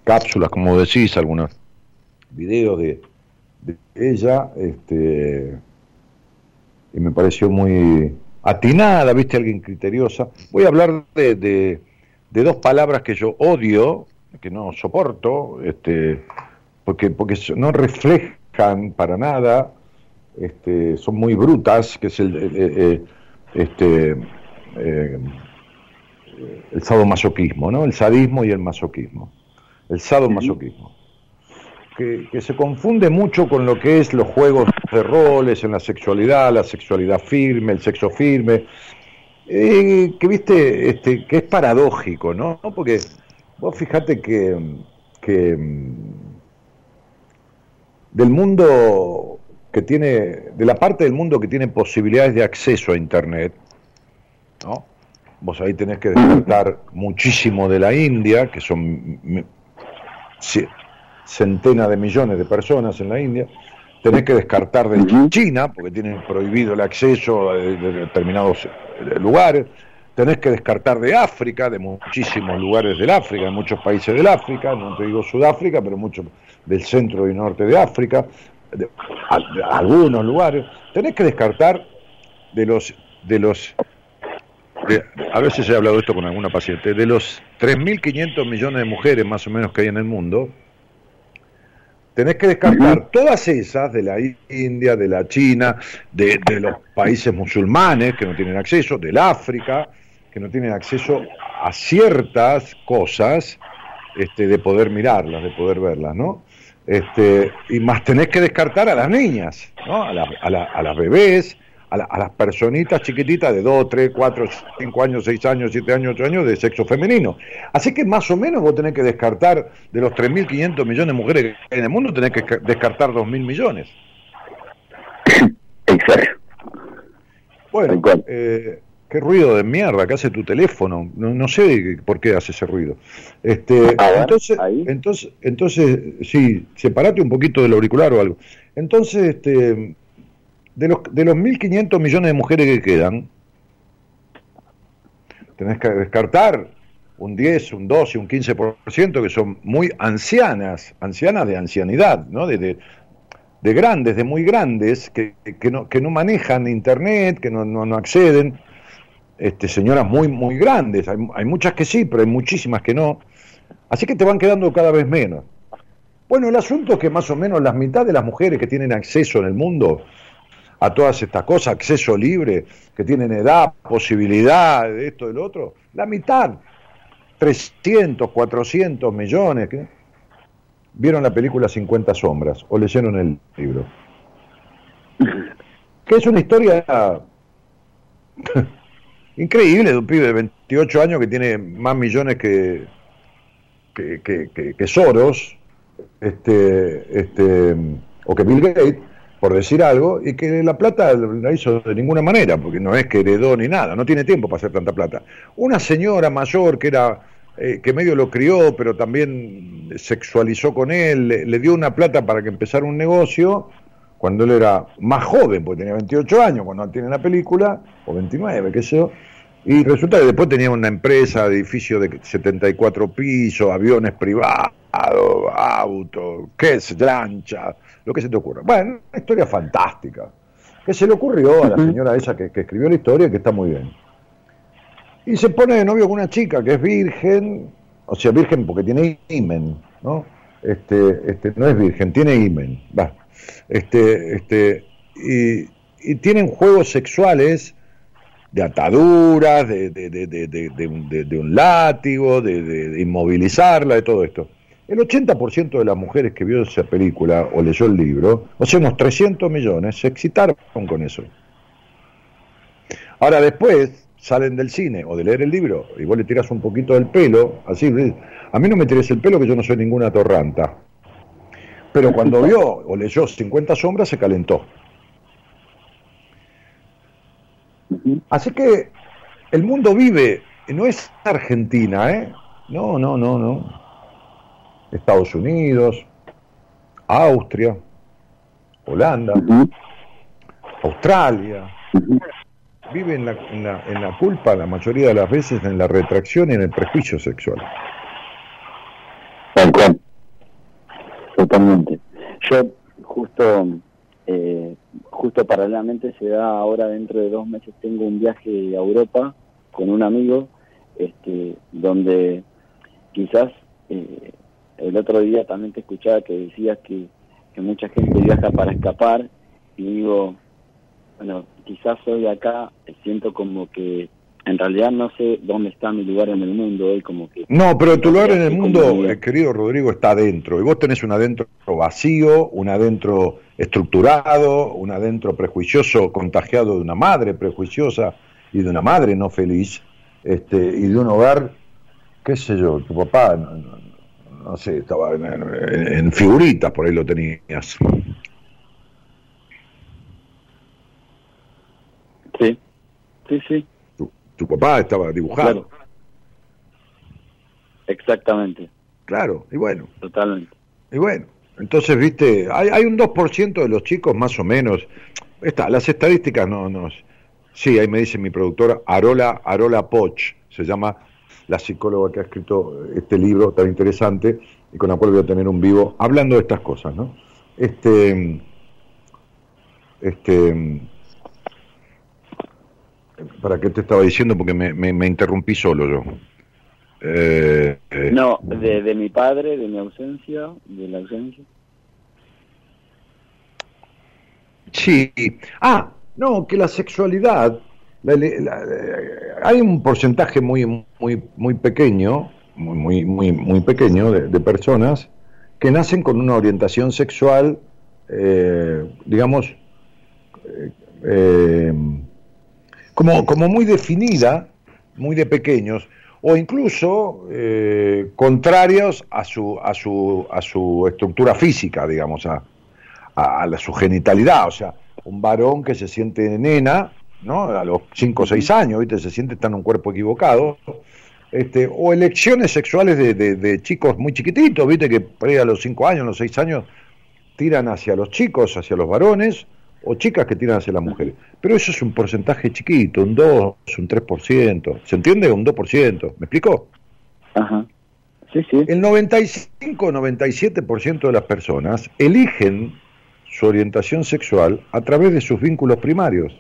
cápsulas, como decís, algunos videos de, de ella, este y me pareció muy atinada, viste, alguien criteriosa. Voy a hablar de, de, dos palabras que yo odio, que no soporto, este, porque, porque no reflejan para nada, este, son muy brutas, que es el, este, eh, el sadomasoquismo, ¿no? El sadismo y el masoquismo. El sadomasoquismo que, se confunde mucho con lo que es los juegos de roles en la sexualidad, la sexualidad firme, el sexo firme, eh, que viste, este, que es paradójico, ¿no? Porque vos fíjate que, que mm, del mundo que tiene, de la parte del mundo que tiene posibilidades de acceso a Internet, ¿no? Vos ahí tenés que despertar muchísimo de la India, que son centenas de millones de personas en la India, tenés que descartar de China, porque tienen prohibido el acceso de, determinados eh, lugares, tenés que descartar de África, de muchísimos lugares del África, de muchos países del África, no te digo Sudáfrica, pero muchos del centro y norte de África, de, algunos lugares, tenés que descartar de los de los a veces he hablado esto con alguna paciente, de los 3.500 millones de mujeres más o menos que hay en el mundo, tenés que descartar todas esas de la India, de la China, de, los países musulmanes que no tienen acceso, del África, que no tienen acceso a ciertas cosas este, de poder mirarlas, de poder verlas, ¿no? Este, y más tenés que descartar a las niñas, ¿no? a, a las bebés, a, las personitas chiquititas de 2, 3, 4, 5 años, 6 años, 7 años, 8 años de sexo femenino. Así que más o menos vos tenés que descartar de los 3.500 millones de mujeres que hay en el mundo, tenés que descartar 2.000 millones. Exacto. Bueno, eh, qué ruido de mierda que hace tu teléfono. No, sé por qué hace ese ruido. Este, entonces, entonces, entonces, sí, separate un poquito del auricular o algo. Entonces, este, de los, de los 1.500 millones de mujeres que quedan, tenés que descartar un 10, un 12, un 15% que son muy ancianas, ancianas de ancianidad, ¿no? De, de, grandes, de muy grandes, que, que, no, que no manejan internet, que no, no, acceden, este, señoras muy, muy grandes, hay, hay muchas que sí, pero hay muchísimas que no, así que te van quedando cada vez menos. Bueno, el asunto es que más o menos la mitad de las mujeres que tienen acceso en el mundo a todas estas cosas, acceso libre, que tienen edad, posibilidad de esto, del otro, la mitad, 300, 400 millones. ¿Vieron la película 50 sombras o leyeron el libro? Que es una historia increíble de un pibe de 28 años que tiene más millones que, que, que, Soros, este, este, o que Bill Gates, por decir algo, y que la plata la hizo de ninguna manera, porque no es que heredó ni nada, no tiene tiempo para hacer tanta plata. Una señora mayor que era eh, que medio lo crió, pero también sexualizó con él, le, dio una plata para que empezara un negocio cuando él era más joven, porque tenía 28 años cuando tiene la película, o 29, qué sé yo, y resulta que después tenía una empresa, edificio de 74 pisos, aviones privados, autos, qué es, lancha, lo que se te ocurra. Bueno, una historia fantástica, que se le ocurrió a la señora esa que, escribió la historia y que está muy bien. Y se pone de novio con una chica que es virgen, o sea, virgen porque tiene imen, ¿no? Este, este, no es virgen, tiene imen, va. Este, este, y, y tienen juegos sexuales de ataduras, de, de, de, de un látigo, de, inmovilizarla, de todo esto. El 80% de las mujeres que vio esa película o leyó el libro, o sea, unos 300 millones, se excitaron con eso. Ahora después salen del cine o de leer el libro y vos le tiras un poquito del pelo, así, a mí no me tires el pelo que yo no soy ninguna torranta. Pero cuando vio o leyó 50 sombras se calentó. Así que el mundo vive, no es Argentina, ¿eh? No, no, no, no. Estados Unidos, Austria, Holanda, Australia. Vive en la, en, la, en la culpa la mayoría de las veces en la retracción y en el prejuicio sexual. Tal Totalmente. Yo justo eh, justo paralelamente se da ahora dentro de dos meses tengo un viaje a Europa con un amigo este donde quizás eh, el otro día también te escuchaba que decías que, que mucha gente viaja para escapar. Y digo bueno quizás hoy acá siento como que en realidad no sé dónde está mi lugar en el mundo hoy como que no pero tu lugar en el mundo eh, querido Rodrigo está adentro. Y vos tenés un adentro vacío un adentro estructurado un adentro prejuicioso contagiado de una madre prejuiciosa y de una madre no feliz este y de un hogar qué sé yo tu papá no, Ah, no sé, estaba en, figuritas, por ahí lo tenías. Sí, sí, sí. Tu, tu papá estaba dibujado. Claro. Exactamente. Claro, y bueno. Totalmente. Y bueno, entonces, viste, hay, hay un 2% de los chicos más o menos. Está, las estadísticas no nos... Sí, ahí me dice mi productora, Arola, Arola Poch, se llama la psicóloga que ha escrito este libro tan interesante y con la cual voy a tener un vivo hablando de estas cosas, ¿no? Este, este, ¿para qué te estaba diciendo? Porque me, me, interrumpí solo yo. Eh, eh, no, de, de mi padre, de mi ausencia, de la ausencia. Sí. Ah, no, que la sexualidad, hay un porcentaje muy, muy, muy pequeño, muy, muy, muy pequeño de, personas que nacen con una orientación sexual, eh, digamos, eh, eh, como, como muy definida, muy de pequeños, o incluso contrarios a su, a, su, a su estructura física, digamos, a, a, su genitalidad, o sea, un varón que se siente nena, ¿no? A los 5 o 6 años, ¿viste? Se siente en un cuerpo equivocado. Este, o elecciones sexuales de, chicos muy chiquititos, ¿viste? Que por ahí a los 5 años, a los 6 años, tiran hacia los chicos, hacia los varones, o chicas que tiran hacia las mujeres. Pero eso es un porcentaje chiquito, un 2, un 3%. ¿Se entiende? Un 2%. ¿Me explico? Ajá. Sí, sí. El 95-97% de las personas eligen su orientación sexual a través de sus vínculos primarios.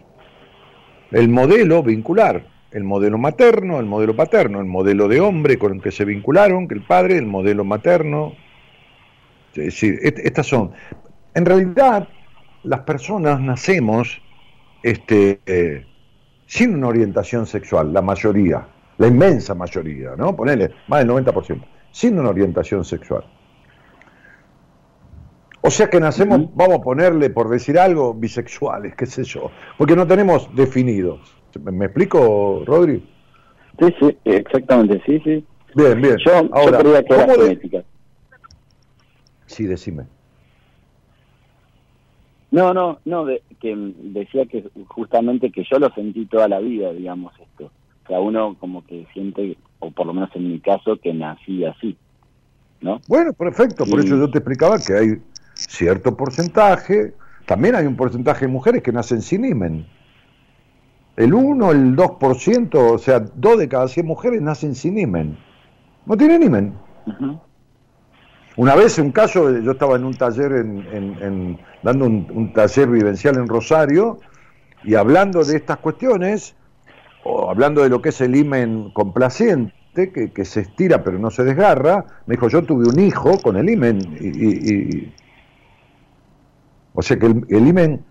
El modelo vincular, el modelo materno, el modelo paterno, el modelo de hombre con el que se vincularon, que el padre, el modelo materno. Es decir, estas son. En realidad, las personas nacemos este, eh, sin una orientación sexual, la mayoría, la inmensa mayoría, ¿no? Ponele, más del 90%, sin una orientación sexual. O sea que nacemos, vamos a ponerle, por decir algo, bisexuales, qué sé yo, porque no tenemos definidos. ¿Me, explico, Rodri? Sí, sí, exactamente, sí, sí. Bien, bien. Yo, Ahora, creía que era genética. Sí, decime. No, no, no, que decía que justamente que yo lo sentí toda la vida, digamos, esto. O sea, uno como que siente, o por lo menos en mi caso, que nací así, ¿no? Bueno, perfecto, por eso yo te explicaba que hay cierto porcentaje, también hay un porcentaje de mujeres que nacen sin imen. El 1, el 2%, o sea, 2 de cada 100 mujeres nacen sin imen. No tienen imen. Una vez, un caso, yo estaba en un taller, en, dando un, taller vivencial en Rosario, y hablando de estas cuestiones, o hablando de lo que es el imen complaciente, que, que, se estira pero no se desgarra, me dijo, yo tuve un hijo con el imen y, o sea que el, el imen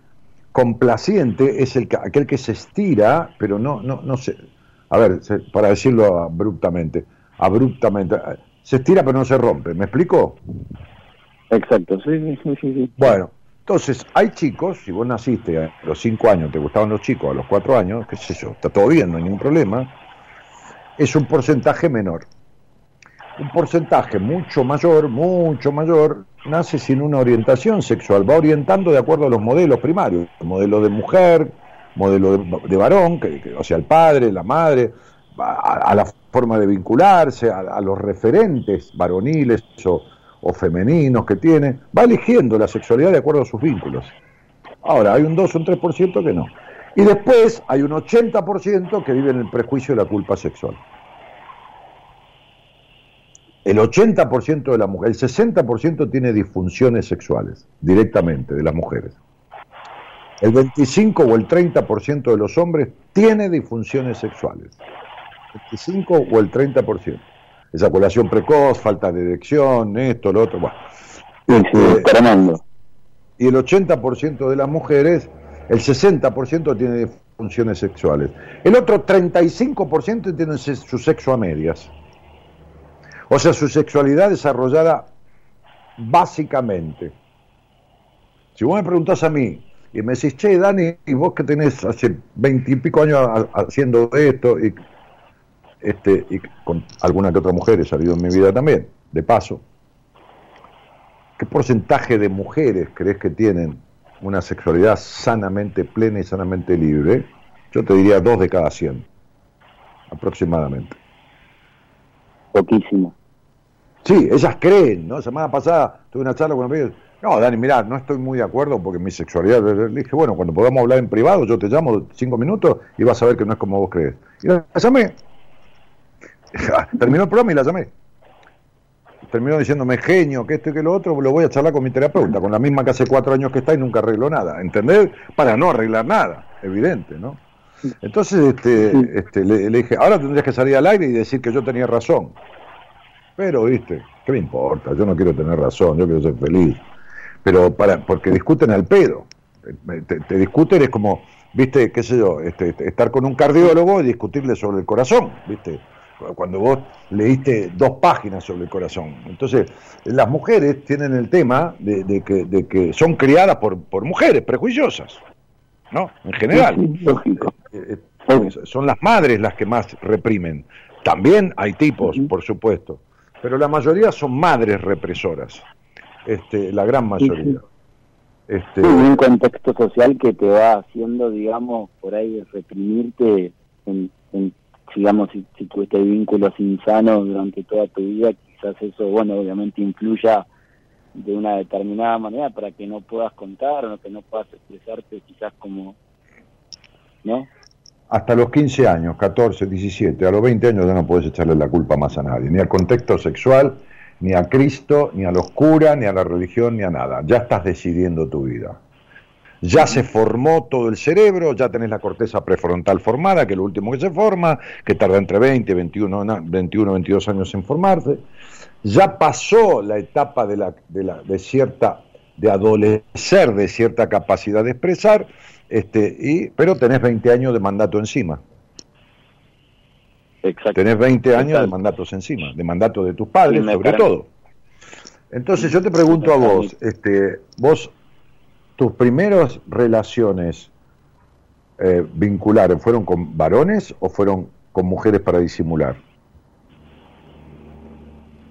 complaciente es el aquel que se estira, pero no, no, no se, a ver, para decirlo abruptamente, abruptamente, se estira pero no se rompe, ¿me explico? Exacto, sí, sí, sí, sí. Bueno, entonces hay chicos, si vos naciste a los 5 años, te gustaban los chicos a los 4 años, qué sé yo, está todo bien, no hay ningún problema, es un porcentaje menor. Un porcentaje mucho mayor, mucho mayor, nace sin una orientación sexual, va orientando de acuerdo a los modelos primarios, modelo de mujer, modelo de, varón, que, o sea, el padre, la madre, a, la forma de vincularse, a, los referentes varoniles o, o, femeninos que tiene, va eligiendo la sexualidad de acuerdo a sus vínculos. Ahora, hay un 2 o un 3% que no. Y después hay un 80% que vive en el prejuicio de la culpa sexual el 80% de las mujeres, el 60% tiene disfunciones sexuales directamente de las mujeres. El 25 o el 30% de los hombres tiene disfunciones sexuales. El 25 o el 30%. Eyaculación precoz, falta de erección, esto, lo otro. Bueno. Este, y el 80% de las mujeres, el 60% tiene disfunciones sexuales. El otro 35% tiene su sexo a medias. O sea, su sexualidad desarrollada básicamente. Si vos me preguntás a mí y me decís, che, Dani, y vos que tenés hace veintipico años haciendo esto, y, este, y con alguna que otra mujer he salido en mi vida también, de paso, ¿qué porcentaje de mujeres crees que tienen una sexualidad sanamente plena y sanamente libre? Yo te diría dos de cada 100, aproximadamente. Poquísimo. Sí, ellas creen, ¿no? Semana pasada tuve una charla con amigos. No, Dani, mirá, no estoy muy de acuerdo porque mi sexualidad. Le dije, bueno, cuando podamos hablar en privado, yo te llamo cinco minutos y vas a ver que no es como vos crees. Y la llamé. Terminó el programa y la llamé. Terminó diciéndome genio, que esto y que lo otro, lo voy a charlar con mi terapeuta, con la misma que hace cuatro años que está y nunca arregló nada. ¿Entendés? Para no arreglar nada, evidente, ¿no? Entonces este, este, le, dije, ahora tendrías que salir al aire y decir que yo tenía razón. Pero, viste, ¿qué me importa? Yo no quiero tener razón, yo quiero ser feliz. Pero para, porque discuten al pedo. Te, discuten es como, viste, qué sé yo, este, este, estar con un cardiólogo y discutirle sobre el corazón, viste. Cuando vos leíste dos páginas sobre el corazón. Entonces, las mujeres tienen el tema de, que, de que son criadas por, por mujeres prejuiciosas. ¿no? En general. Eh, eh, son las madres las que más reprimen. También hay tipos, por supuesto, pero la mayoría son madres represoras, este, la gran mayoría. Este... un contexto social que te va haciendo, digamos, por ahí reprimirte en, digamos, si, si tuviste vínculos insanos durante toda tu vida, quizás eso, bueno, obviamente influya de una determinada manera para que no puedas contar o que no puedas expresarte quizás como, ¿no? Hasta los 15 años, 14, 17, a los 20 años ya no puedes echarle la culpa más a nadie, ni al contexto sexual, ni a Cristo, ni a los curas, ni a la religión, ni a nada. Ya estás decidiendo tu vida. Ya se formó todo el cerebro, ya tenés la corteza prefrontal formada, que es lo último que se forma, que tarda entre 20, 21, 21 22 años en formarse ya pasó la etapa de, la, de, la, de cierta de adolecer de cierta capacidad de expresar, este, y, pero tenés 20 años de mandato encima. Exacto. Tenés 20 años de mandatos encima, de mandato de tus padres, sobre todo. Entonces yo te pregunto a vos, este, vos, tus primeras relaciones eh, vinculares, ¿fueron con varones o fueron con mujeres para disimular?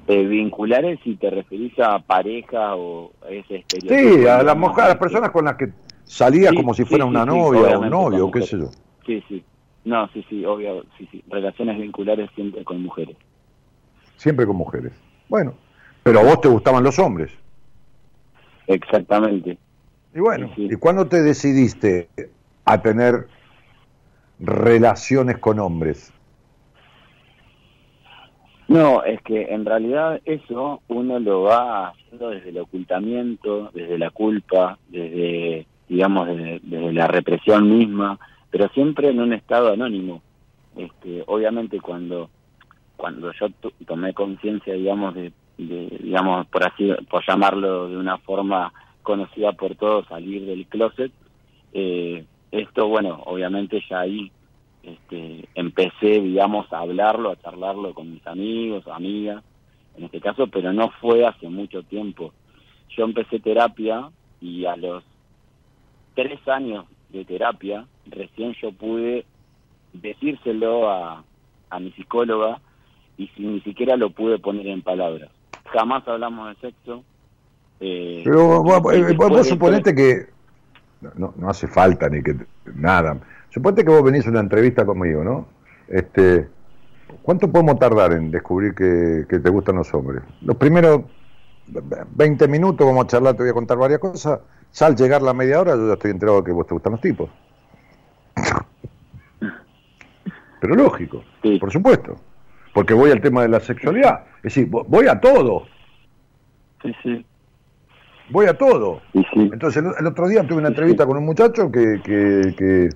Eh, vinculares si te referís a pareja o ese. Sí, a las mujeres, a las personas con las que salía como si fuera una novia o un novio, qué sé yo. Sí, sí. No, sí, sí, obvio, sí, sí. Relaciones vinculares siempre con mujeres. Siempre con mujeres. Bueno, pero a vos te gustaban los hombres. Exactamente. Y bueno, ¿y cuándo te decidiste a tener relaciones con hombres? No, es que en realidad eso uno lo va haciendo desde el ocultamiento, desde la culpa, desde, digamos, desde, la represión misma, pero siempre en un estado anónimo. Este, obviamente cuando cuando yo tomé conciencia, digamos, de, digamos, por así, por llamarlo de una forma conocida por todos, salir del closet, eh, esto, bueno, obviamente ya ahí este, empecé, digamos, a hablarlo, a charlarlo con mis amigos amigas, en este caso, pero no fue hace mucho tiempo. Yo empecé terapia y a los tres años de terapia, recién yo pude decírselo a, a mi psicóloga y si, ni siquiera lo pude poner en palabras. Jamás hablamos de sexo. Eh, pero vos, suponete que no, no hace falta ni que nada Suponte que vos venís a una entrevista conmigo, ¿no? Este, ¿Cuánto podemos tardar en descubrir que, te gustan los hombres? Los primeros 20 minutos vamos a charlar, te voy a contar varias cosas. Ya al llegar la media hora yo ya estoy enterado de que vos te gustan los tipos. Pero lógico, por supuesto. Porque voy al tema de la sexualidad. Es decir, voy a todo. Sí, sí. Voy a todo. Entonces, el, otro día tuve una entrevista con un muchacho que, que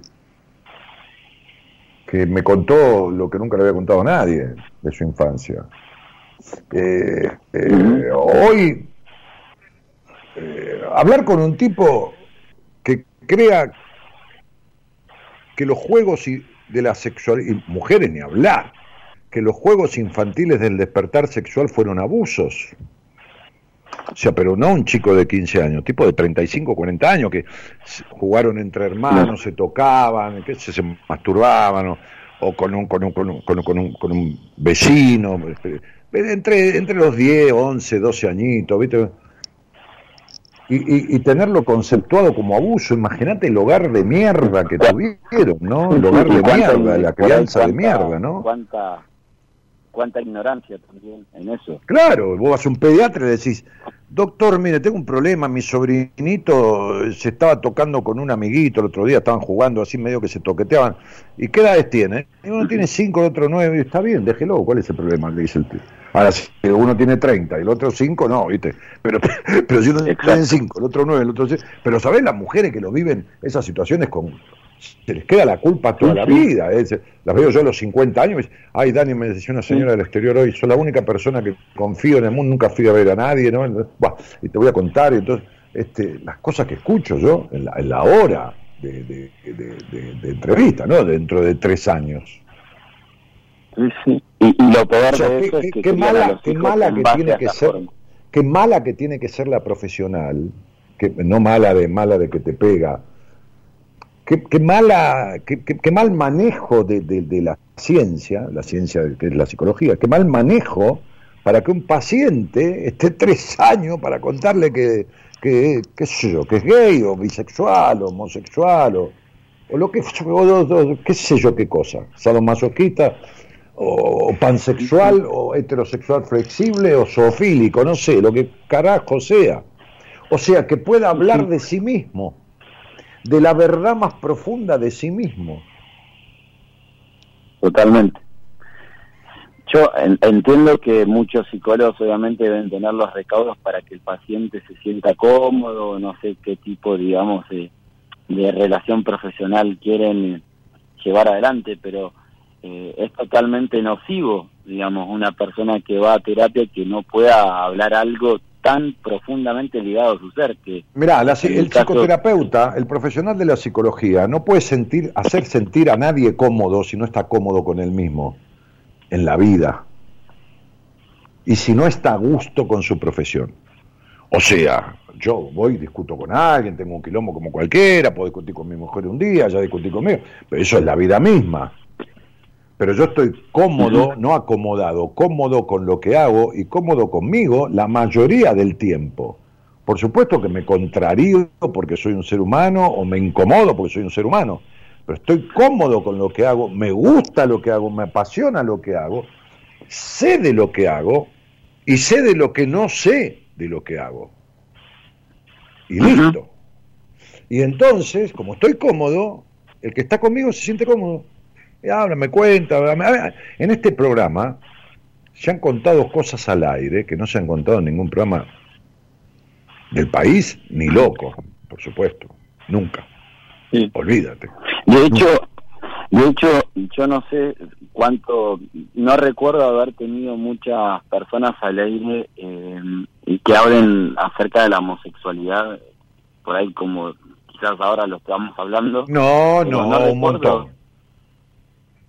que me contó lo que nunca le había contado a nadie de su infancia. Eh, eh, hoy, hablar con un tipo que crea que los juegos de la sexualidad, mujeres ni hablar, que los juegos infantiles del despertar sexual fueron abusos. O sea, pero no un chico de 15 años, tipo de 35, 40 años que jugaron entre hermanos, se tocaban, que se, masturbaban o, con, un, con, un, con, un, con, un, con un vecino, este, entre, entre los 10, 11, 12 añitos, ¿viste? Y, tenerlo conceptuado como abuso. Imagínate el hogar de mierda que tuvieron, ¿no? El hogar de mierda, la crianza de mierda, ¿no? Cuánta, cuánta ignorancia también en eso. Claro, vos vas a un pediatra y decís, doctor, mire, tengo un problema, mi sobrinito se estaba tocando con un amiguito, el otro día estaban jugando así medio que se toqueteaban. ¿Y qué edades tiene? Y uno tiene cinco, el otro nueve, está bien, déjelo, ¿cuál es el problema? Le dice el tío. Ahora, si uno tiene 30 y el otro 5, no, ¿viste? Pero, pero si uno tiene 5, el otro 9, el otro 6. Pero ¿sabés las mujeres que lo viven esas situaciones con. Se les queda la culpa toda la vida. las veo yo a los 50 años. Ay, Dani, me decía una señora del exterior hoy, soy la única persona que confío en el mundo, nunca fui a ver a nadie, ¿no? y te voy a contar, y entonces, este, las cosas que escucho yo en la, hora de, de, de entrevista, ¿no? Dentro de tres años. Y, lo peor de eso es que qué mala, qué mala que tiene que ser, qué mala que tiene que ser la profesional, que no mala de mala de que te pega. Qué, qué mala, qué, qué, mal manejo de, de, la ciencia, la ciencia que es la psicología, qué mal manejo para que un paciente esté tres años para contarle que, que qué sé yo, que es gay o bisexual o homosexual o, o lo que o, qué sé yo qué cosa, sadomasoquista o pansexual o heterosexual flexible o zoofílico, no sé, lo que carajo sea. O sea, que pueda hablar de sí mismo, de la verdad más profunda de sí mismo. Totalmente. Yo entiendo que muchos psicólogos obviamente deben tener los recaudos para que el paciente se sienta cómodo, no sé qué tipo, digamos, de relación profesional quieren llevar adelante, pero eh, es totalmente nocivo, digamos, una persona que va a terapia que no pueda hablar algo tan profundamente ligado a su ser que mira el psicoterapeuta el profesional de la psicología no puede sentir hacer sentir a nadie cómodo si no está cómodo con él mismo en la vida. Y si no está a gusto con su profesión. O sea yo voy y discuto con alguien tengo un quilombo como cualquiera puedo discutir con mi mujer un día ya discutí conmigo pero eso es la vida misma pero yo estoy cómodo, no acomodado, cómodo con lo que hago y cómodo conmigo la mayoría del tiempo. Por supuesto que me contrarío porque soy un ser humano o me incomodo porque soy un ser humano, pero estoy cómodo con lo que hago, me gusta lo que hago, me apasiona lo que hago, sé de lo que hago y sé de lo que no sé de lo que hago. Y listo. Y entonces, como estoy cómodo, el que está conmigo se siente cómodo habla, me cuenta. En este programa se han contado cosas al aire que no se han contado en ningún programa del país, ni loco, por supuesto, nunca. Olvídate. De hecho, de hecho, yo no sé cuánto, no recuerdo haber tenido muchas personas al aire eh, y que hablen acerca de la homosexualidad, por ahí como quizás ahora lo estamos hablando. No, no, no un montón.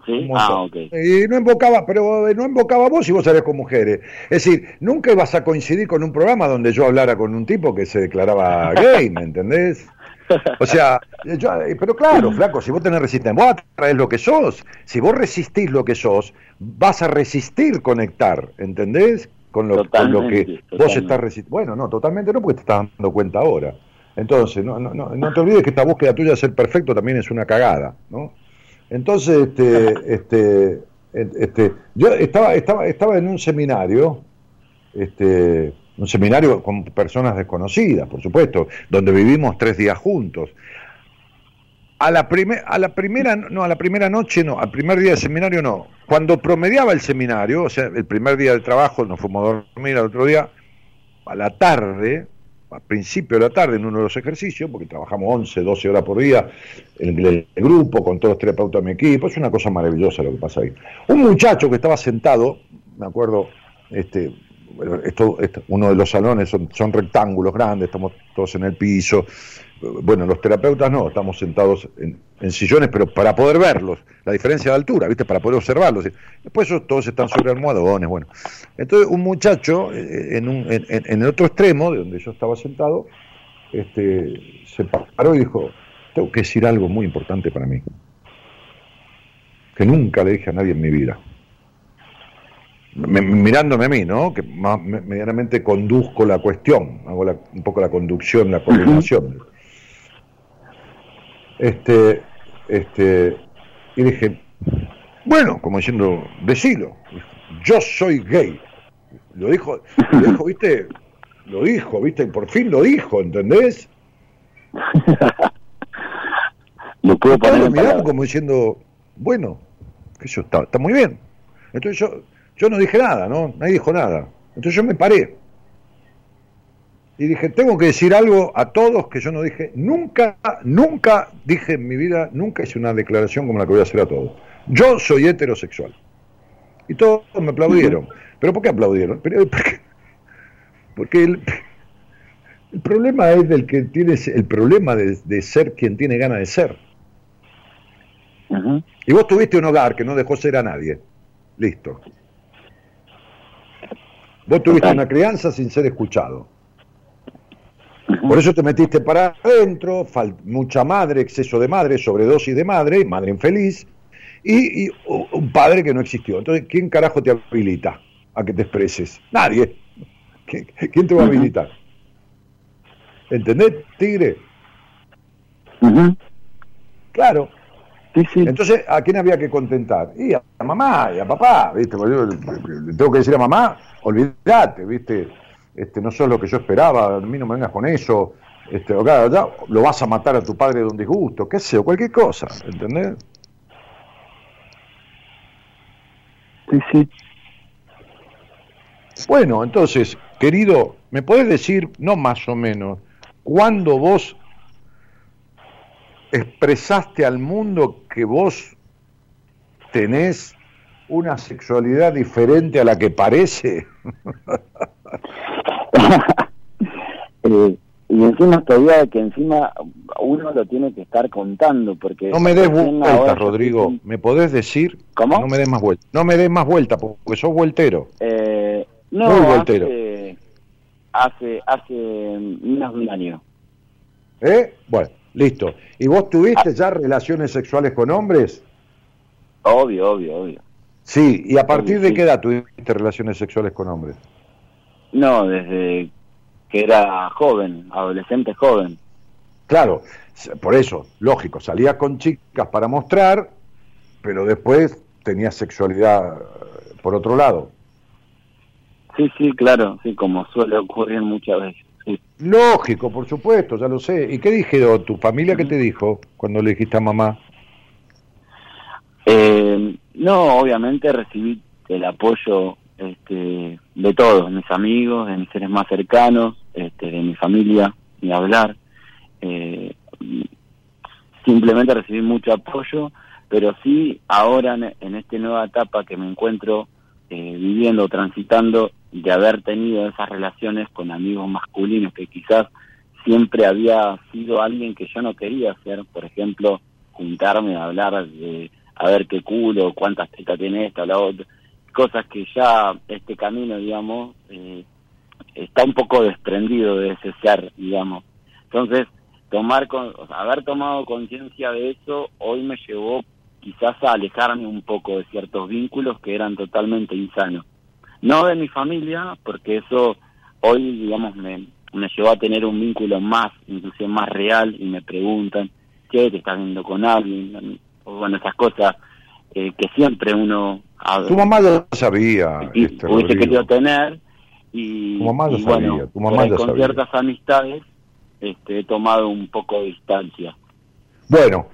Ah, y no invocaba, pero no invocaba vos y vos salés con mujeres. Es decir, nunca ibas a coincidir con un programa donde yo hablara con un tipo que se declaraba gay, ¿me entendés? O sea, pero claro, flaco, si vos tenés resistencia, vos atraes lo que sos. Si vos resistís lo que sos, vas a resistir conectar, ¿entendés? Con lo, lo que vos estás resistiendo. Bueno, no, totalmente no, porque te estás dando cuenta ahora. Entonces, no, no, no, no te olvides que esta búsqueda tuya de ser perfecto también es una cagada, ¿no? Entonces, este, este, este, yo estaba, estaba, estaba en un seminario, este, un seminario con personas desconocidas, por supuesto, donde vivimos tres días juntos. A la, a la primera, no, a la primera noche no, al primer día del seminario no. Cuando promediaba el seminario, o sea, el primer día del trabajo, nos fuimos a dormir al otro día, a la tarde, a principio de la tarde en uno de los ejercicios, porque trabajamos 11, 12 horas por día en el, grupo con todos los terapeutas de mi equipo, es una cosa maravillosa lo que pasa ahí. Un muchacho que estaba sentado, me acuerdo, este, uno de los salones son, son rectángulos grandes, estamos todos en el piso, bueno, los terapeutas no, estamos sentados en, sillones, pero para poder verlos, la diferencia de altura, ¿viste? Para poder observarlos. Después todos están sobre almohadones, bueno. Entonces un muchacho eh, en, un, en, en, el otro extremo, de donde yo estaba sentado, este, se paró y dijo, tengo que decir algo muy importante para mí, que nunca le dije a nadie en mi vida. mirándome a mí, ¿no? Que más medianamente conduzco la cuestión, hago un poco la conducción, la coordinación. Este, este, y dije, bueno, como diciendo, decilo, yo soy gay. Lo dijo, lo dijo, viste, lo dijo, viste, y por fin lo dijo, ¿entendés? lo puedo poner como diciendo, bueno, que eso está, está muy bien. Entonces yo, yo no dije nada, ¿no? Nadie dijo nada. Entonces yo me paré. Y dije, tengo que decir algo a todos que yo no dije, nunca, nunca dije en mi vida, nunca hice una declaración como la que voy a hacer a todos. Yo soy heterosexual. Y todos me aplaudieron. ¿Pero por qué aplaudieron? Porque, el, el, problema es del que tiene el problema de, ser quien tiene ganas de ser. Y vos tuviste un hogar que no dejó ser a nadie. Listo. Vos tuviste una crianza sin ser escuchado. Por eso te metiste para adentro, mucha madre, exceso de madre, sobredosis de madre, madre infeliz, y, un padre que no existió. Entonces, ¿quién carajo te habilita a que te expreses? Nadie. ¿Quién te va a habilitar? ¿Entendés, tigre? Claro. Entonces, ¿a quién había que contentar? Y a mamá y a papá, ¿viste? le tengo que decir a mamá, olvídate, ¿viste? Este, no sos lo que yo esperaba, a mí no me vengas con eso, este, o lo vas a matar a tu padre de un disgusto, qué sé, o cualquier cosa, ¿entendés? Sí, sí. Bueno, entonces, querido, ¿me podés decir, no más o menos, cuándo vos expresaste al mundo que vos tenés una sexualidad diferente a la que parece? Eh, y encima todavía que encima uno lo tiene que estar contando porque no me des vuelta Rodrigo. me podés decir cómo no me des más vuelta no me des más vuelta porque sos vueltero. Eh, no Hace, hace hace menos de un año. Eh bueno listo. Y vos tuviste ya relaciones sexuales con hombres obvio obvio obvio. Sí y a partir de qué edad tuviste relaciones sexuales con hombres no, desde que era joven, adolescente joven. Claro, por eso, lógico, salía con chicas para mostrar, pero después tenía sexualidad eh, por otro lado. Sí, sí, claro, sí, como suele ocurrir muchas veces. Lógico, por supuesto, ya lo sé. ¿Y qué dijeron tu familia? ¿Qué te dijo cuando le dijiste a mamá? Eh, no, obviamente recibí el apoyo este, de todos, mis amigos, de mis seres más cercanos, este, de mi familia, ni hablar. Eh, simplemente recibí mucho apoyo, pero sí ahora en, esta nueva etapa que me encuentro eh, viviendo, transitando, de haber tenido esas relaciones con amigos masculinos que quizás siempre había sido alguien que yo no quería hacer, por ejemplo, juntarme a hablar de a ver qué culo, cuántas tetas tiene esta, la otra, cosas que ya este camino, digamos, eh, está un poco desprendido de ese ser, digamos. Entonces, tomar con, haber tomado conciencia de eso hoy me llevó quizás a alejarme un poco de ciertos vínculos que eran totalmente insanos. No de mi familia, porque eso hoy, digamos, me, me llevó a tener un vínculo más, incluso más real, y me preguntan, ¿qué te estás viendo con alguien? O bueno, esas cosas eh, que siempre uno tu mamá lo sabía. Y, este, hubiese querido tener. Y, tu mamá lo sabía. tu mamá con ciertas amistades este, he tomado un poco de distancia. Bueno,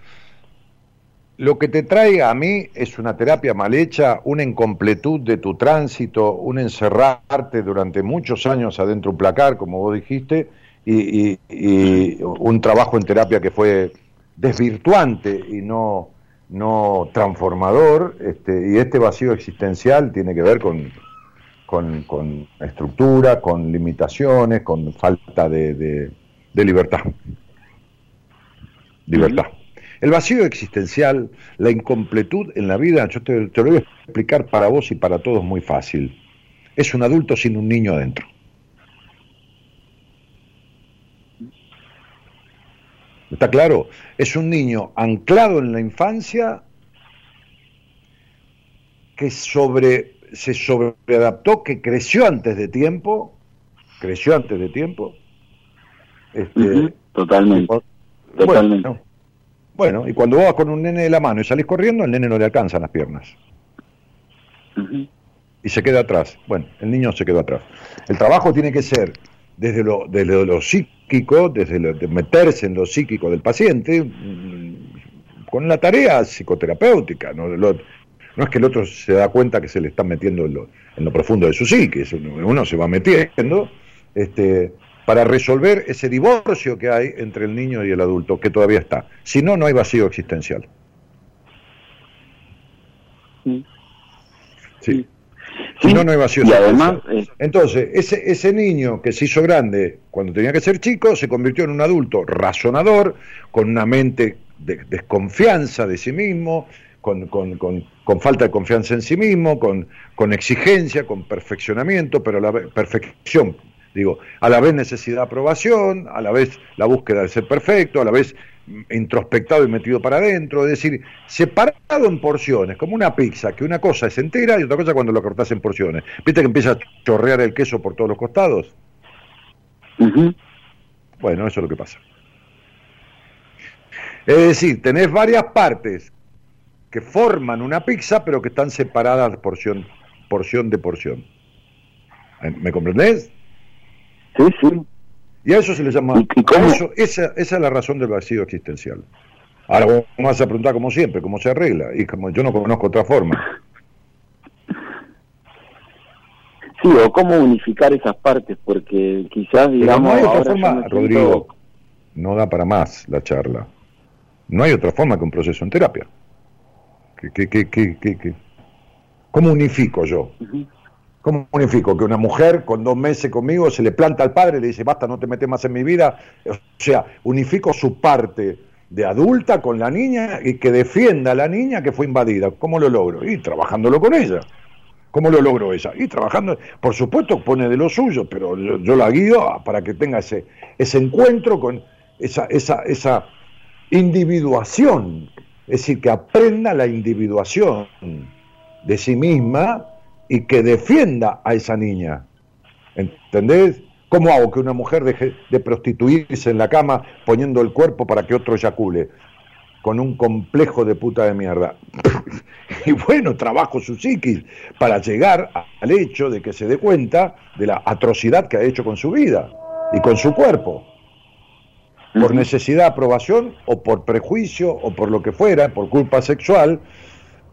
lo que te traiga a mí es una terapia mal hecha, una incompletud de tu tránsito, un encerrarte durante muchos años adentro de un placar, como vos dijiste, y, y un trabajo en terapia que fue desvirtuante y no no transformador, este, y este vacío existencial tiene que ver con, con, estructura, con limitaciones, con falta de, libertad. Libertad. El vacío existencial, la incompletud en la vida, yo te, te, lo voy a explicar para vos y para todos muy fácil. Es un adulto sin un niño adentro. ¿Está claro? Es un niño anclado en la infancia que sobre se sobreadaptó, que creció antes de tiempo, creció antes de tiempo. Este, totalmente. totalmente. Bueno, y cuando vas con un nene de la mano y salís corriendo, el nene no le alcanzan las piernas. Y se queda atrás. Bueno, el niño se quedó atrás. El trabajo tiene que ser desde lo, desde lo psíquico, desde lo, de meterse en lo psíquico del paciente, mm, con la tarea psicoterapéutica. ¿no? no es que el otro se da cuenta que se le está metiendo en lo, en lo profundo de su psique, uno se va metiendo este, para resolver ese divorcio que hay entre el niño y el adulto, que todavía está. Si no, no hay vacío existencial. Sí. Si no, no hay vacío existencial. Eh, Entonces, ese, ese niño que se hizo grande cuando tenía que ser chico, se convirtió en un adulto razonador, con una mente de desconfianza de sí mismo, con, con, con, con, falta de confianza en sí mismo, con, con exigencia, con perfeccionamiento, pero la perfección Digo, a la vez necesidad de aprobación, a la vez la búsqueda de ser perfecto, a la vez introspectado y metido para adentro, es decir, separado en porciones, como una pizza, que una cosa es entera y otra cosa cuando lo cortás en porciones. ¿Viste que empieza a chorrear el queso por todos los costados? Bueno, eso es lo que pasa. Es decir, tenés varias partes que forman una pizza, pero que están separadas porción, porción de porción. ¿Me comprendés? Sí, sí. Y a eso se le llama. Eso, esa, esa es la razón del vacío existencial. Ahora vos me vas a preguntar como siempre, cómo se arregla. Y como yo no conozco otra forma. Sí, o cómo unificar esas partes, porque quizás, digamos. no hay otra forma, Rodrigo, no da para más la charla. No hay otra forma que un proceso en terapia. ¿Qué, qué, qué, qué, ¿Cómo unifico yo? ¿Cómo unifico? Que una mujer con dos meses conmigo se le planta al padre y le dice, basta, no te metes más en mi vida. O sea, unifico su parte de adulta con la niña y que defienda a la niña que fue invadida. ¿Cómo lo logro? Y trabajándolo con ella. ¿Cómo lo logro ella? Y trabajando, por supuesto, pone de lo suyo, pero yo, la guío para que tenga ese, ese encuentro con esa, esa, esa individuación. Es decir, que aprenda la individuación de sí misma y que defienda a esa niña. ¿Entendés? ¿Cómo hago que una mujer deje de prostituirse en la cama poniendo el cuerpo para que otro eyacule? Con un complejo de puta de mierda. y bueno, trabajo su psiquis para llegar al hecho de que se dé cuenta de la atrocidad que ha hecho con su vida y con su cuerpo. Por necesidad de aprobación o por prejuicio o por lo que fuera, por culpa sexual,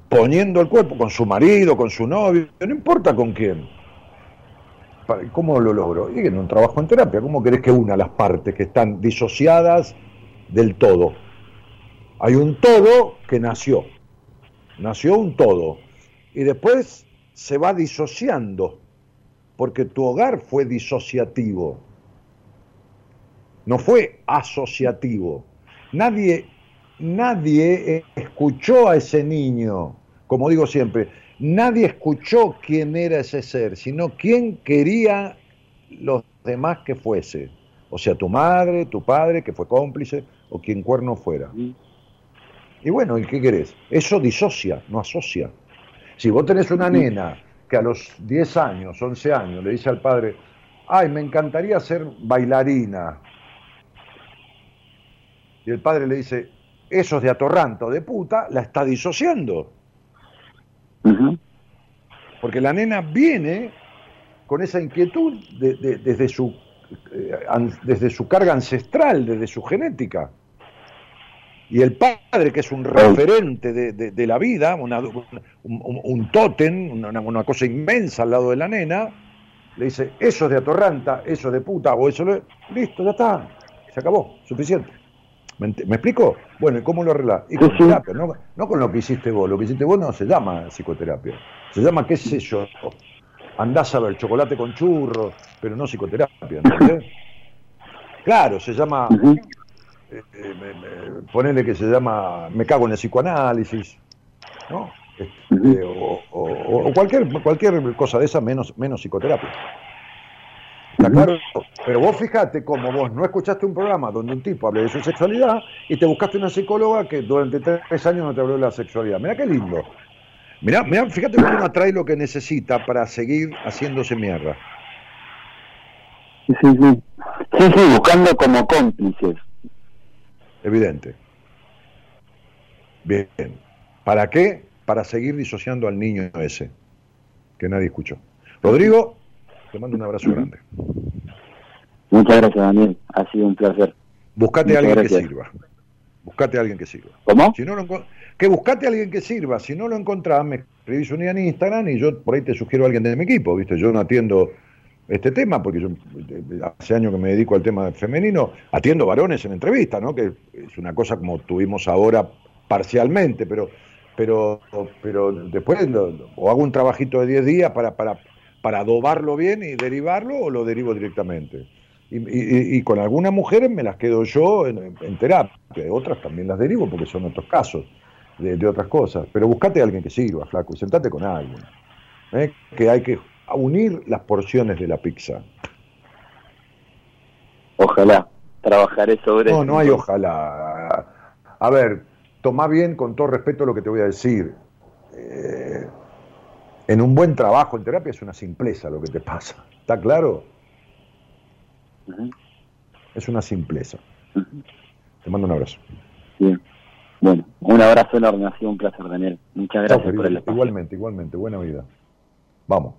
poniendo el cuerpo con su marido, con su novio, no importa con quién. ¿Cómo lo logro? Y en un trabajo en terapia, ¿cómo querés que una las partes que están disociadas del todo? Hay un todo que nació, nació un todo, y después se va disociando, porque tu hogar fue disociativo, no fue asociativo. Nadie nadie escuchó a ese niño, como digo siempre, nadie escuchó quién era ese ser, sino quién quería los demás que fuese. O sea, tu madre, tu padre, que fue cómplice, o quien cuerno fuera. Y bueno, ¿y qué querés? Eso disocia, no asocia. Si vos tenés una nena que a los 10 años, 11 años, le dice al padre, ay, me encantaría ser bailarina. Y el padre le dice, esos de atorranto de puta, la está disociando. Porque la nena viene con esa inquietud desde, su, eh, desde su carga ancestral, desde su genética. Y el padre, que es un referente de, la vida, un, un, tótem, una, una, cosa inmensa al lado de la nena, le dice, eso es de atorranta, eso es de puta, o eso es... Listo, ya está, se acabó, suficiente. ¿Me, explico? Bueno, ¿y cómo lo arreglás? Y con terapia, no, no, con lo que hiciste vos. Lo que hiciste vos no se llama psicoterapia. Se llama, qué sé yo, andás a ver chocolate con churros, pero no psicoterapia, ¿entendés? Claro, se llama, eh, eh, ponele que se llama, me cago en el psicoanálisis, ¿no? Este, o, o, cualquier, cualquier cosa de esa menos, menos psicoterapia. ¿Está claro? Pero vos fijate cómo vos no escuchaste un programa donde un tipo hable de su sexualidad y te buscaste una psicóloga que durante tres años no te habló de la sexualidad. Mira qué lindo. Mirá, mirá, fíjate cómo uno atrae lo que necesita para seguir haciéndose mierda. Sí, sí, sí. Sí, sí, buscando como cómplices. Evidente. Bien. ¿Para qué? Para seguir disociando al niño ese, que nadie escuchó. Rodrigo, te mando un abrazo grande. Muchas gracias, Daniel. Ha sido un placer. Buscate a alguien que sirva. Buscate a alguien que sirva. ¿Cómo? Si no lo que buscate a alguien que sirva. Si no lo encontrás, me escribís un día en Instagram y yo por ahí te sugiero a alguien de mi equipo, ¿viste? Yo no atiendo este tema porque yo hace años que me dedico al tema femenino, atiendo varones en entrevista, ¿no? Que es una cosa como tuvimos ahora parcialmente, pero pero pero después o hago un trabajito de 10 días para, para, para adobarlo bien y derivarlo o lo derivo directamente. Y, con algunas mujeres me las quedo yo en, terapia, otras también las derivo porque son otros casos de, otras cosas. Pero buscate a alguien que sirva, flaco, y sentate con alguien. ¿eh? Que hay que unir las porciones de la pizza. Ojalá, trabajaré sobre No, no hay ojalá. A ver, toma bien con todo respeto lo que te voy a decir. Eh, en un buen trabajo en terapia es una simpleza lo que te pasa. ¿Está claro? Es una simpleza. Te mando un abrazo. Bien. Bueno, un abrazo enorme, ha sido un placer, Daniel. Muchas gracias por el espacio. Igualmente, igualmente. Buena vida. Vamos.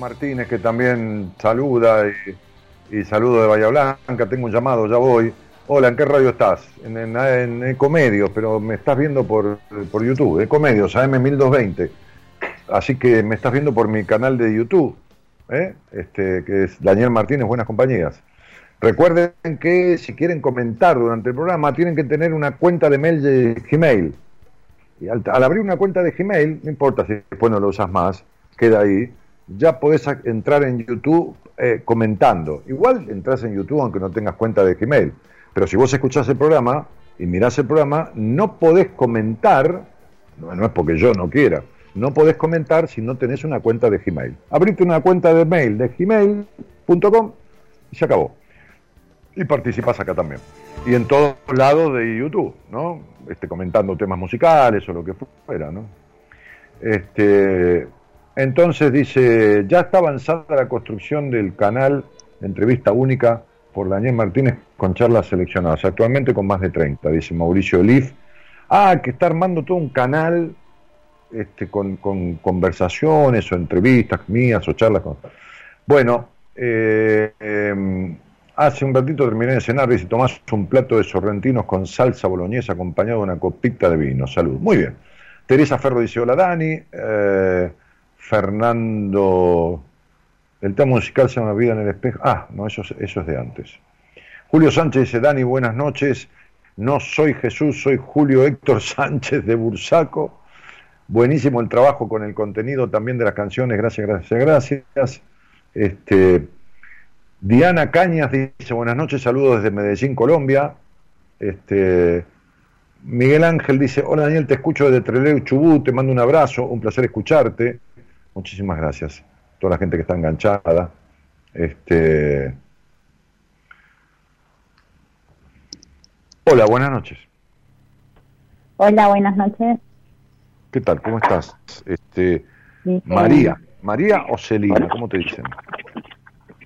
Martínez, que también saluda y, saludo de Bahía Blanca. Tengo un llamado, ya voy. Hola, ¿en qué radio estás? En, en, Ecomedios, pero me estás viendo por, por YouTube. Ecomedios, AM1220. Así que me estás viendo por mi canal de YouTube, ¿eh? este, que es Daniel Martínez, Buenas Compañías. Recuerden que si quieren comentar durante el programa, tienen que tener una cuenta de mail de Gmail y al, abrir una cuenta de Gmail, no importa si después no lo usas más, queda ahí, ya podés entrar en YouTube eh, comentando. Igual entras en YouTube aunque no tengas cuenta de Gmail. Pero si vos escuchás el programa y mirás el programa, no podés comentar, no, no es porque yo no quiera, no podés comentar si no tenés una cuenta de Gmail. Abrite una cuenta de mail de gmail.com y se acabó. Y participás acá también y en todos lados de YouTube, ¿no? Este, comentando temas musicales o lo que fuera, ¿no? Este, entonces dice, ya está avanzada la construcción del canal de entrevista única por Daniel Martínez con charlas seleccionadas, actualmente con más de 30, dice Mauricio Olif. Ah, que está armando todo un canal este, con, con conversaciones o entrevistas mías o charlas con... Bueno, eh, eh, Hace un ratito terminé de cenar, dice Tomás, un plato de sorrentinos con salsa boloñesa acompañado de una copita de vino. Salud. Muy bien. Teresa Ferro dice, hola Dani. Eh, Fernando, el tema musical se llama Vida en el espejo. Ah, no, eso, es de antes. Julio Sánchez dice, Dani, buenas noches. No soy Jesús, soy Julio Héctor Sánchez de Bursaco. Buenísimo el trabajo con el contenido también de las canciones. Gracias, gracias, gracias. Este, Diana Cañas dice buenas noches, saludos desde Medellín, Colombia. Este, Miguel Ángel dice, hola Daniel, te escucho desde Trelew, Chubut, te mando un abrazo, un placer escucharte. Muchísimas gracias. Toda la gente que está enganchada. Este, Hola, buenas noches. Hola, buenas noches. ¿Qué tal? ¿Cómo estás? Este, María, María o Celina, ¿cómo te dicen?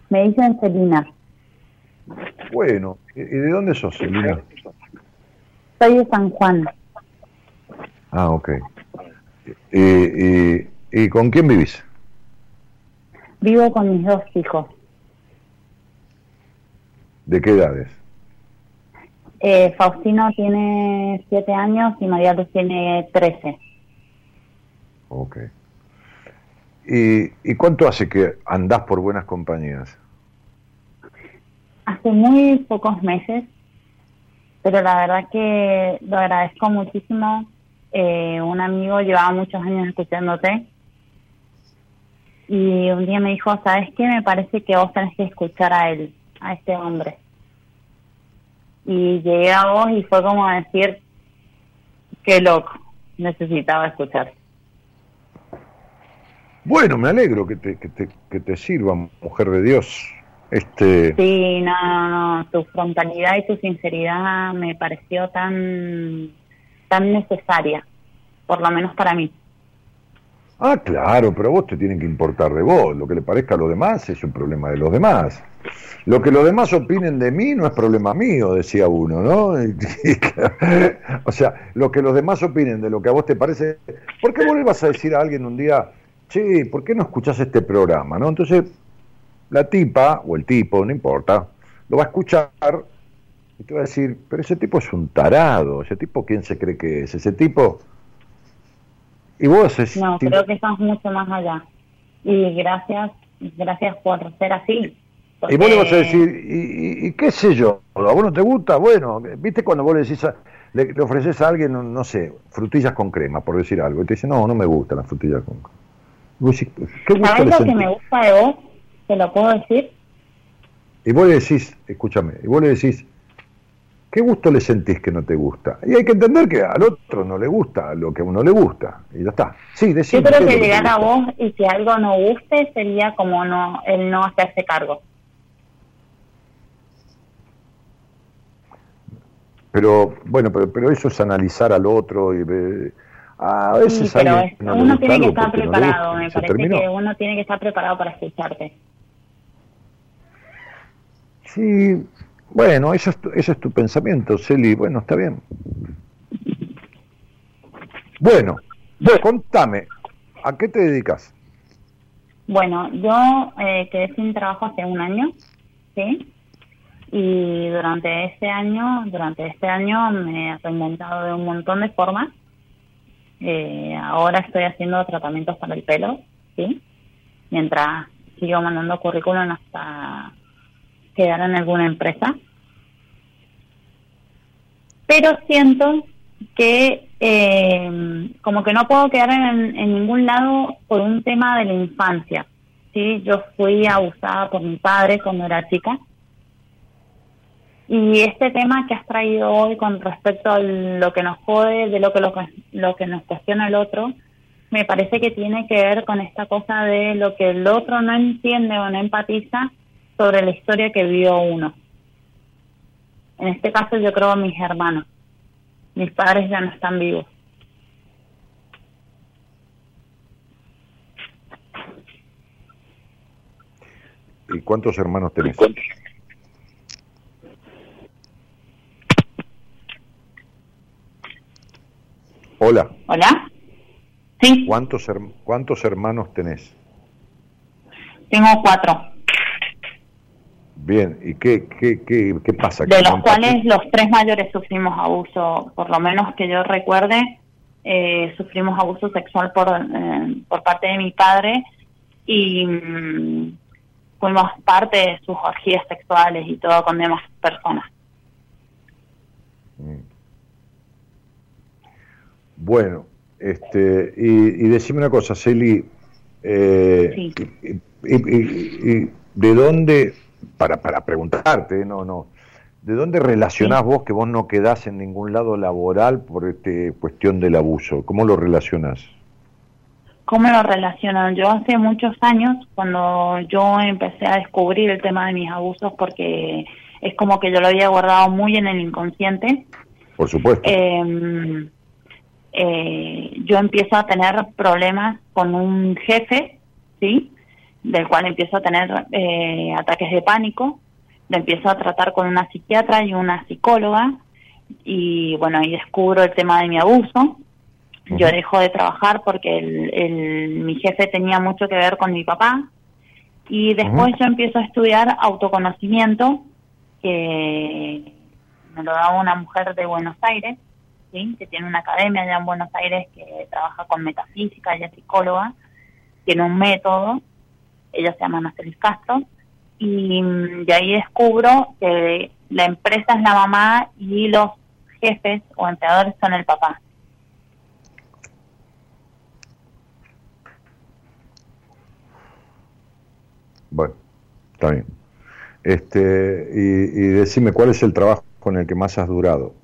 Me dicen Celina. Bueno, ¿y de dónde sos, Celina? Soy de San Juan. Ah, ok. ¿Y, y, con quién vivís? Vivo con mis dos hijos. ¿De qué edades? Eh, Faustino tiene siete años y María Luz tiene trece. Ok. ¿Y, ¿Y cuánto hace que andás por buenas compañías? Hace muy pocos meses, pero la verdad que lo agradezco muchísimo. Eh, un amigo llevaba muchos años escuchándote y un día me dijo, ¿sabes qué? Me parece que vos tenés que escuchar a él, a este hombre. Y llegué a vos y fue como decir, qué loco, necesitaba escuchar. Bueno, me alegro que te, que te, que te sirva, mujer de Dios. Este... Sí, no, no, tu frontalidad y tu sinceridad me pareció tan, tan necesaria, por lo menos para mí. Ah, claro, pero a vos te tienen que importar de vos. Lo que le parezca a los demás es un problema de los demás. Lo que los demás opinen de mí no es problema mío, decía uno, ¿no? o sea, lo que los demás opinen de lo que a vos te parece. ¿Por qué vos a decir a alguien un día, che, ¿por qué no escuchás este programa? ¿no? Entonces, la tipa, o el tipo, no importa, lo va a escuchar y te va a decir, pero ese tipo es un tarado, ese tipo, ¿quién se cree que es? Ese tipo... Y vos es... No, creo que estamos mucho más allá. Y gracias, gracias por ser así. Y vos le vas a decir, ¿y, qué sé yo? ¿A vos no te gusta? Bueno, ¿viste cuando vos le decís le, ofreces a alguien, no, sé, frutillas con crema, por decir algo, y te dice, no, no me gustan las frutillas con crema. ¿Qué ¿Sabes lo que me gusta de vos? ¿Te lo puedo decir? Y vos le decís, escúchame, y vos le decís, ¿qué gusto le sentís que no te gusta? Y hay que entender que al otro no le gusta lo que a uno le gusta, y ya está. Sí, Yo creo que llegar a vos y si algo no guste sería como no el no hacerse cargo. Pero bueno, pero, pero eso es analizar al otro y a veces sí, pero uno tiene que estar preparado, me parece que uno tiene que estar preparado para escucharte. Sí, bueno, eso es tu, eso es tu pensamiento, Celi. Bueno, está bien. Bueno, contame, ¿a qué te dedicas? Bueno, yo eh, quedé sin trabajo hace un año, ¿sí? Y durante este año, durante este año me he reinventado de un montón de formas. Eh, ahora estoy haciendo tratamientos para el pelo, ¿sí? Mientras sigo mandando currículum hasta quedar en alguna empresa. Pero siento que eh, como que no puedo quedar en, ningún lado por un tema de la infancia. Sí, yo fui abusada por mi padre cuando era chica. Y este tema que has traído hoy con respecto a lo que nos jode, de lo que, lo, lo que nos cuestiona el otro, me parece que tiene que ver con esta cosa de lo que el otro no entiende o no empatiza sobre la historia que vivió uno. En este caso yo creo a mis hermanos. Mis padres ya no están vivos. ¿Y cuántos hermanos tenés? Hola. Hola. Sí. ¿Cuántos, ¿Cuántos hermanos tenés? Tengo cuatro. Bien, ¿y qué, qué, qué, qué pasa? De los cuales los tres mayores sufrimos abuso, por lo menos que yo recuerde, eh, sufrimos abuso sexual por, eh, por parte de mi padre y mm, fuimos parte de sus orgías sexuales y todo con demás personas. Mm. Bueno, este, y, decime una cosa, Celi, eh, y, ¿de dónde, para, para preguntarte, no, no, ¿de dónde relacionás vos que vos no quedás en ningún lado laboral por este cuestión del abuso? ¿Cómo lo relacionás? ¿Cómo lo relaciono? Yo hace muchos años, cuando yo empecé a descubrir el tema de mis abusos, porque es como que yo lo había guardado muy en el inconsciente. Por supuesto. Eh, eh, yo empiezo a tener problemas con un jefe, ¿sí? Del cual empiezo a tener eh, ataques de pánico, lo empiezo a tratar con una psiquiatra y una psicóloga, y bueno, ahí descubro el tema de mi abuso. Yo dejo de trabajar porque el, mi jefe tenía mucho que ver con mi papá, y después yo empiezo a estudiar autoconocimiento, que me lo daba una mujer de Buenos Aires, que tiene una academia allá en Buenos Aires que trabaja con metafísica, ella es psicóloga, tiene un método, ella se llama Marcelis Castro, y de ahí descubro que la empresa es la mamá y los jefes o empleadores son el papá. Bueno, está bien. Este, y, y decime, ¿cuál es el trabajo con el que más has durado?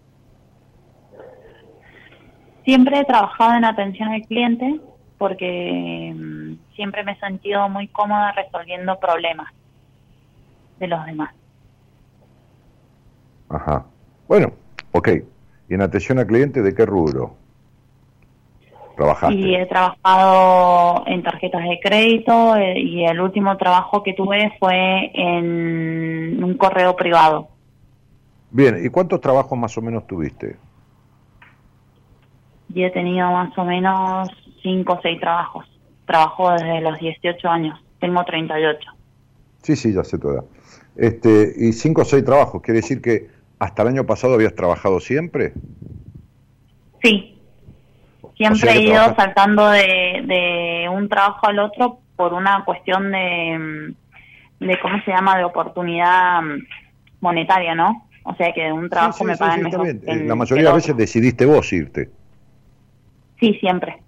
Siempre he trabajado en atención al cliente porque mm, siempre me he sentido muy cómoda resolviendo problemas de los demás. Ajá. Bueno, ok. ¿Y en atención al cliente de qué rubro? ¿Trabajaste? Y he trabajado en tarjetas de crédito eh, y el último trabajo que tuve fue en un correo privado. Bien, ¿y cuántos trabajos más o menos tuviste? y he tenido más o menos 5 o 6 trabajos. Trabajo desde los 18 años, tengo 38. Sí, sí, ya sé toda. Este, y 5 o 6 trabajos, ¿quiere decir que hasta el año pasado habías trabajado siempre? Sí, siempre he ido saltando de, de un trabajo al otro por una cuestión de, de, ¿cómo se llama?, de oportunidad monetaria, ¿no? O sea que de un trabajo me pagan mejor. La mayoría de las veces decidiste vos irte. Sí, siempre.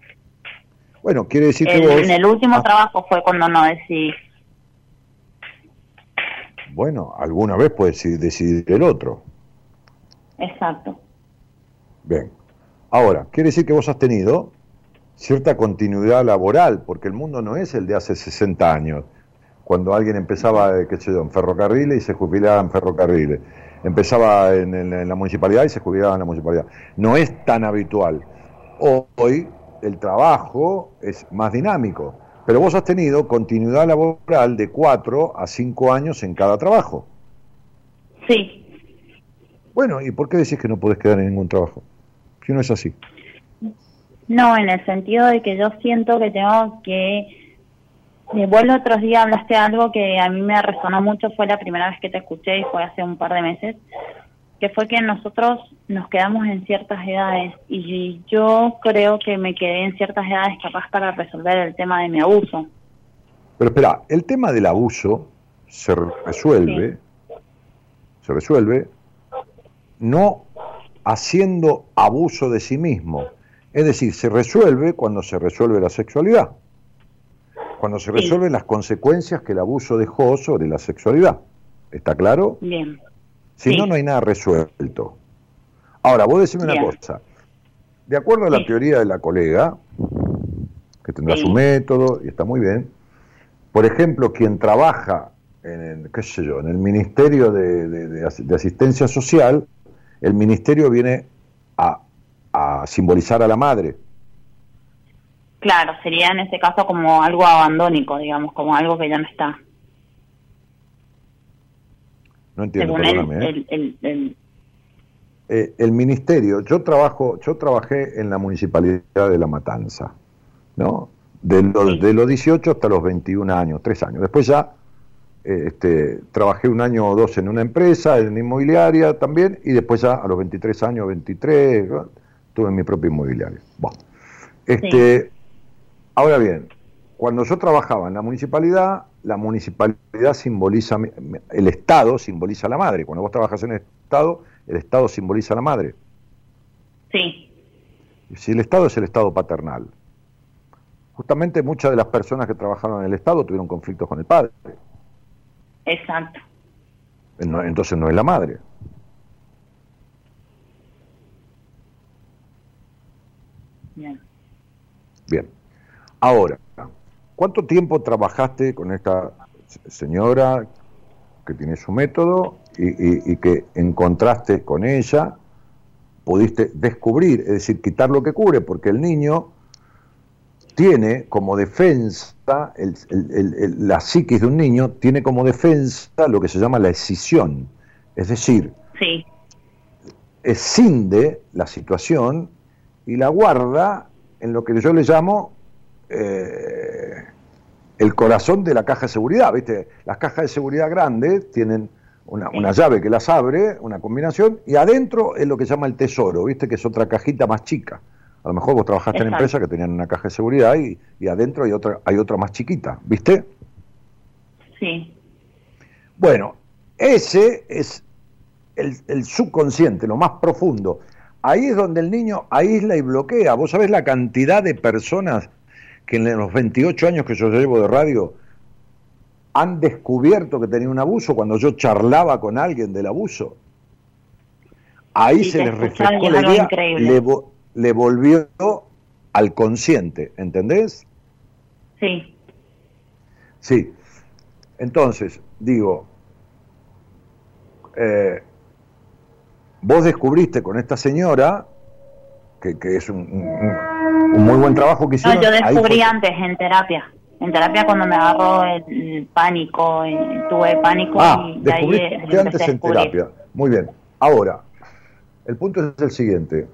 Bueno, quiere decir que vos... En el último ah. trabajo fue cuando no decidí. Bueno, alguna vez puedes decidir el otro. Exacto. Bien. Ahora, quiere decir que vos has tenido cierta continuidad laboral, porque el mundo no es el de hace 60 años, cuando alguien empezaba, eh, qué sé yo, en ferrocarriles y se jubilaba en ferrocarriles. Empezaba en la municipalidad y se jubilaba en la municipalidad. No es tan habitual. Hoy el trabajo es más dinámico, pero vos has tenido continuidad laboral de cuatro a cinco años en cada trabajo. Sí. Bueno, ¿y por qué decís que no podés quedar en ningún trabajo? Si no es así. No, en el sentido de que yo siento que tengo que vos el otro día hablaste algo que a mí me resonó mucho, fue la primera vez que te escuché y fue hace un par de meses, que fue que nosotros nos quedamos en ciertas edades y yo creo que me quedé en ciertas edades capaz para resolver el tema de mi abuso. Pero espera, el tema del abuso se resuelve, se resuelve no haciendo abuso de sí mismo. Es decir, se resuelve cuando se resuelve la sexualidad, cuando se resuelven las consecuencias que el abuso dejó sobre la sexualidad. ¿Está claro? Bien. Si no, no hay nada resuelto. Ahora, vos decime una cosa. De acuerdo a la teoría de la colega, que tendrá su método y está muy bien, por ejemplo, quien trabaja en, qué sé yo, en el Ministerio de, Asistencia Social, el ministerio viene a, a simbolizar a la madre. Claro, sería en ese caso como algo abandónico, digamos, como algo que ya no está. No entiendo, perdóname. ¿eh? Eh, el, ministerio, yo trabajo, yo trabajé en la municipalidad de La Matanza, ¿no? De los, de los 18 hasta los 21 años, tres años. Después ya eh, este, trabajé un año o dos en una empresa, en inmobiliaria también, y después ya a los 23 años, 23, tuve mi propia inmobiliaria. Bueno, este, Ahora bien, cuando yo trabajaba en la municipalidad, la municipalidad simboliza, el Estado simboliza a la madre. Cuando vos trabajas en el Estado, el Estado simboliza a la madre. Sí. Si el Estado es el Estado paternal. Justamente muchas de las personas que trabajaron en el Estado tuvieron conflictos con el padre. Exacto. Entonces no es la madre. Bien. Bien. Ahora, ¿cuánto tiempo trabajaste con esta señora que tiene su método y, que encontraste con ella, pudiste descubrir, es decir, quitar lo que cubre, porque el niño tiene como defensa, la psiquis de un niño tiene como defensa lo que se llama la escisión, es decir, sí. escinde la situación y la guarda en lo que yo le llamo eh, el corazón de la caja de seguridad, ¿viste? Las cajas de seguridad grandes tienen una, llave que las abre, una combinación, y adentro es lo que se llama el tesoro, ¿viste? Que es otra cajita más chica. A lo mejor vos trabajaste en empresas que tenían una caja de seguridad y, adentro hay otra, hay otra más chiquita, ¿viste? Sí. Bueno, ese es el, el, subconsciente, lo más profundo. Ahí es donde el niño aísla y bloquea. Vos sabés la cantidad de personas que en los 28 años que yo llevo de radio han descubierto que tenía un abuso cuando yo charlaba con alguien del abuso. Ahí se les refrescó la idea, le, le volvió al consciente, ¿entendés? Sí. Sí. Entonces, digo, eh, vos descubriste con esta señora, que, que es un un muy buen trabajo que hicieron. No, yo descubrí antes en terapia. En terapia cuando me agarró el pánico, tuve pánico ah, y descubriste antes en terapia. Muy bien. Ahora, el punto es el siguiente.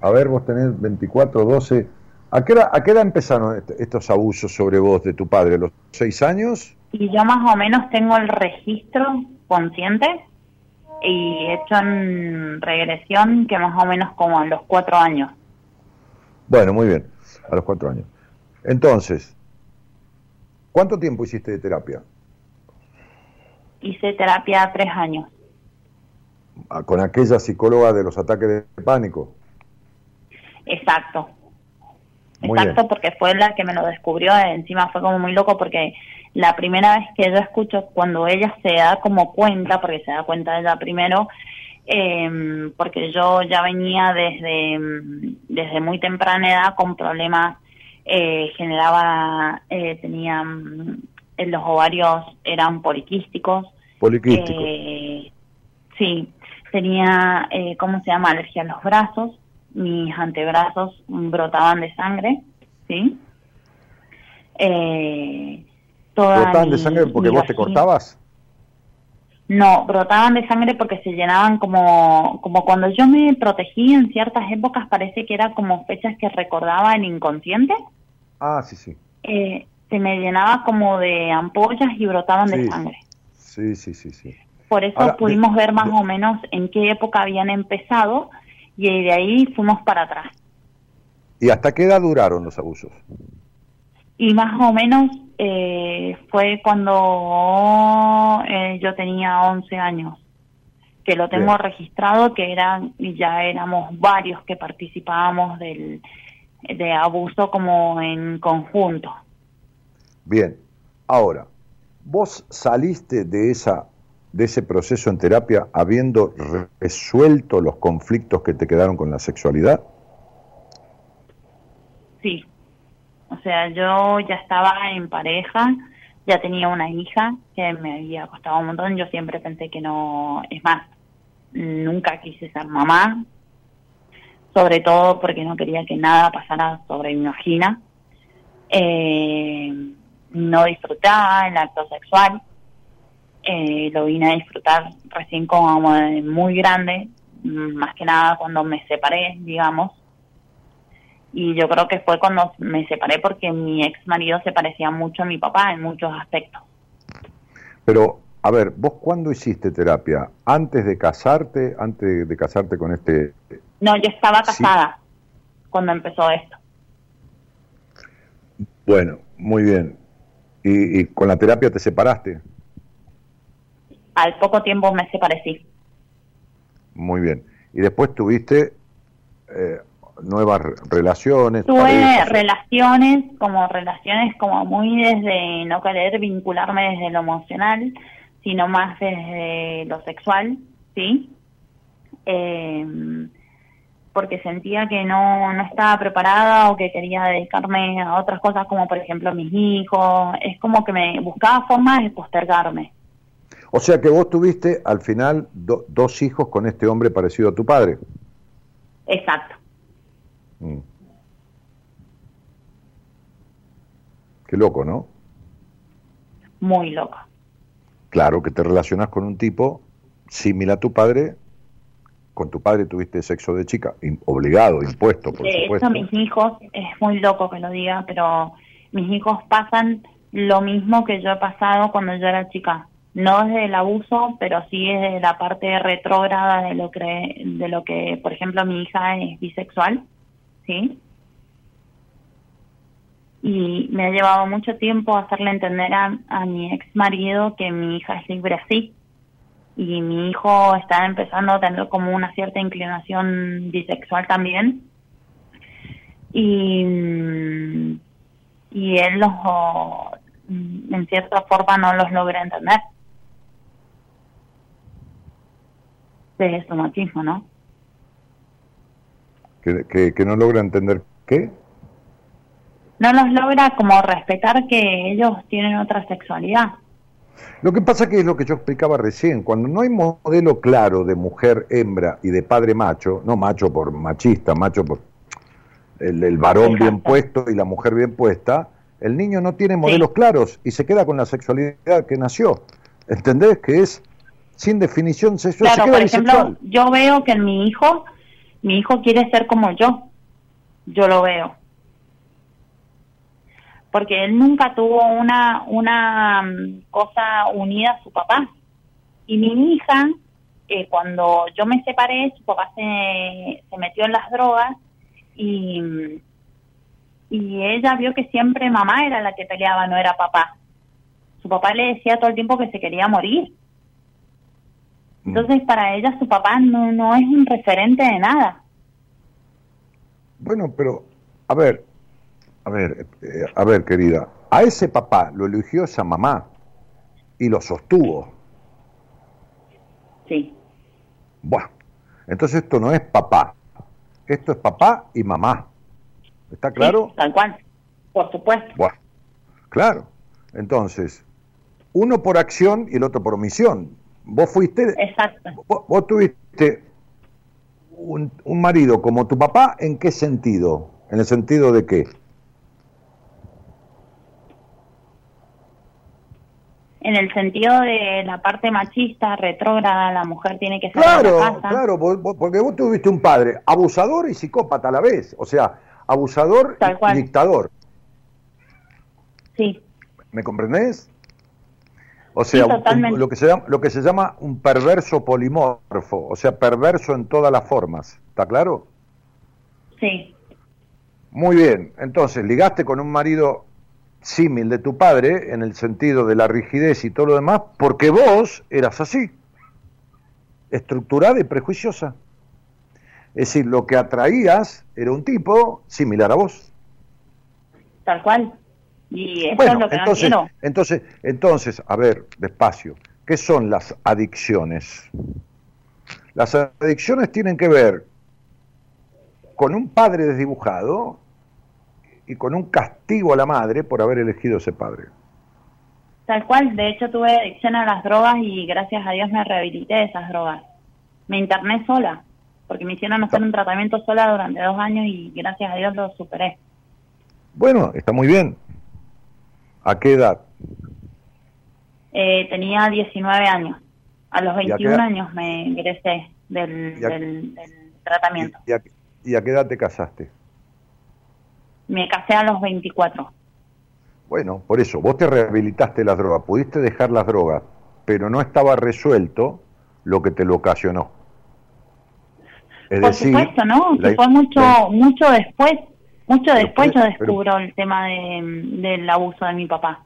A ver, vos tenés 24, 12. ¿A qué, edad, ¿A qué edad empezaron estos abusos sobre vos de tu padre? ¿Los seis años? Y yo más o menos tengo el registro consciente y hecho en regresión que más o menos como a los cuatro años. Bueno, muy bien, a los cuatro años. Entonces, ¿cuánto tiempo hiciste de terapia? Hice terapia tres años. Ah, ¿Con aquella psicóloga de los ataques de pánico? Exacto. Exacto, porque fue la que me lo descubrió. Encima fue como muy loco porque la primera vez que yo escucho cuando ella se da como cuenta, porque se da cuenta ella primero, eh, porque yo ya venía desde, desde muy temprana edad con problemas, eh, generaba, eh, tenía, en los ovarios eran poliquísticos. Poliquísticos. Eh, sí, tenía, eh, ¿cómo se llama? Alergia a los brazos, mis antebrazos brotaban de sangre, ¿sí? Eh, ¿Brotaban de sangre porque vos te cortabas? No, brotaban de sangre porque se llenaban como, como cuando yo me protegí en ciertas épocas, parece que era como fechas que recordaba el inconsciente. Ah, sí, sí. Eh, se me llenaba como de ampollas y brotaban de sangre. Sí, sí, sí, sí. Por eso pudimos ver más o menos en qué época habían empezado y de ahí fuimos para atrás. ¿Y hasta qué edad duraron los abusos? Y más o menos eh, fue cuando eh, yo tenía 11 años, que lo tengo registrado, que eran ya éramos varios que participábamos del de abuso como en conjunto. Bien, ahora, vos saliste de esa de ese proceso en terapia habiendo resuelto los conflictos que te quedaron con la sexualidad? Sí. O sea, yo ya estaba en pareja, ya tenía una hija que me había costado un montón. Yo siempre pensé que no, es más, nunca quise ser mamá, sobre todo porque no quería que nada pasara sobre mi vagina. Eh, no disfrutaba el acto sexual, eh, lo vine a disfrutar recién como muy grande, más que nada cuando me separé, digamos. Y yo creo que fue cuando me separé porque mi ex marido se parecía mucho a mi papá en muchos aspectos. Pero, a ver, ¿vos cuándo hiciste terapia? ¿Antes de casarte? ¿Antes de casarte con este...? No, yo estaba casada cuando empezó esto. Bueno, muy bien. ¿Y, ¿Y, con la terapia te separaste? al poco tiempo me separé, sí. Muy bien. ¿Y después tuviste eh, nuevas relaciones? Tuve relaciones, como relaciones como muy desde no querer vincularme desde lo emocional, sino más desde lo sexual, ¿sí? Eh, porque sentía que no, no estaba preparada o que quería dedicarme a otras cosas como por ejemplo mis hijos. Es como que me buscaba formas de postergarme. O sea que vos tuviste al final dos hijos con este hombre parecido a tu padre. Exacto. Mm. Qué loco, ¿no? Muy loco. Claro que te relacionas con un tipo similar a tu padre. Con tu padre tuviste sexo de chica, obligado, impuesto, por de supuesto. mis hijos, es muy loco que lo diga, pero mis hijos pasan lo mismo que yo he pasado cuando yo era chica no desde el abuso, pero sí desde la parte retrógrada de lo que, de lo que, por ejemplo, mi hija es bisexual, ¿sí? Y me ha llevado mucho tiempo hacerle entender a, a mi ex marido que mi hija es libre así. Y mi hijo está empezando a tener como una cierta inclinación bisexual también. Y, y él los, en cierta forma no los logra entender. de su machismo, ¿no? ¿Que, que, no logra entender qué? No los logra como respetar que ellos tienen otra sexualidad. Lo que pasa que es lo que yo explicaba recién, cuando no hay modelo claro de mujer hembra y de padre macho, no macho por machista, macho por el, varón bien puesto y la mujer bien puesta, el niño no tiene modelos claros y se queda con la sexualidad que nació. ¿Entendés? Que es sin definición sexual. Claro, por ejemplo, yo veo que mi hijo, mi hijo quiere ser como yo. Yo lo veo. Porque él nunca tuvo una, una mm, cosa unida a su papá. Y mi hija, eh, cuando yo me separé, su papá se, se metió en las drogas y, y ella vio que siempre mamá era la que peleaba, no era papá. Su papá le decía todo el tiempo que se quería morir Mm. Entonces, para ella su papá no, no es un referente de nada. Bueno, pero, a ver, a ver, eh, a ver, querida, a ese papá lo eligió esa mamá y lo sostuvo. Sí. Bueno, entonces esto no es papá, esto es papá y mamá. ¿Está claro? tal cual, por supuesto. Bueno, claro. Entonces, uno por acción y el otro por omisión. Vos fuiste. Exacto. Vos, tuviste un, marido como tu papá, ¿en qué sentido? ¿En el sentido de qué? En el sentido de la parte machista, retrógrada, la mujer tiene que ser claro, Claro, porque vos tuviste un padre abusador y psicópata a la vez, o sea, abusador y dictador. Sí. ¿Me comprendés? O sea, lo, que se llama, lo que se llama un perverso polimorfo, o sea, perverso en todas las formas. ¿Está claro? Sí. Muy bien, entonces ligaste con un marido símil de tu padre en el sentido de la rigidez y todo lo demás, porque vos eras así, estructurada y prejuiciosa. Es decir, lo que atraías era un tipo similar a vos. Tal cual. Y eso es lo que entonces, entonces, entonces, a ver, despacio, ¿qué son las adicciones? Las adicciones tienen que ver con un padre desdibujado y con un castigo a la madre por haber elegido ese padre. Tal cual, de hecho tuve adicción a las drogas y gracias a Dios me rehabilité de esas drogas. Me interné sola, porque me hicieron hacer un tratamiento sola durante dos años y gracias a Dios lo superé. Bueno, está muy bien. ¿A qué edad? Eh, tenía 19 años. A los 21 años me ingresé del, del, tratamiento. ¿Y a qué edad te casaste? Me casé a los 24. Bueno, por eso, vos te rehabilitaste las drogas, pudiste dejar las drogas, pero no estaba resuelto lo que te lo ocasionó. por supuesto, ¿no? fue mucho, mucho después, mucho después yo descubro el tema del abuso de mi papá.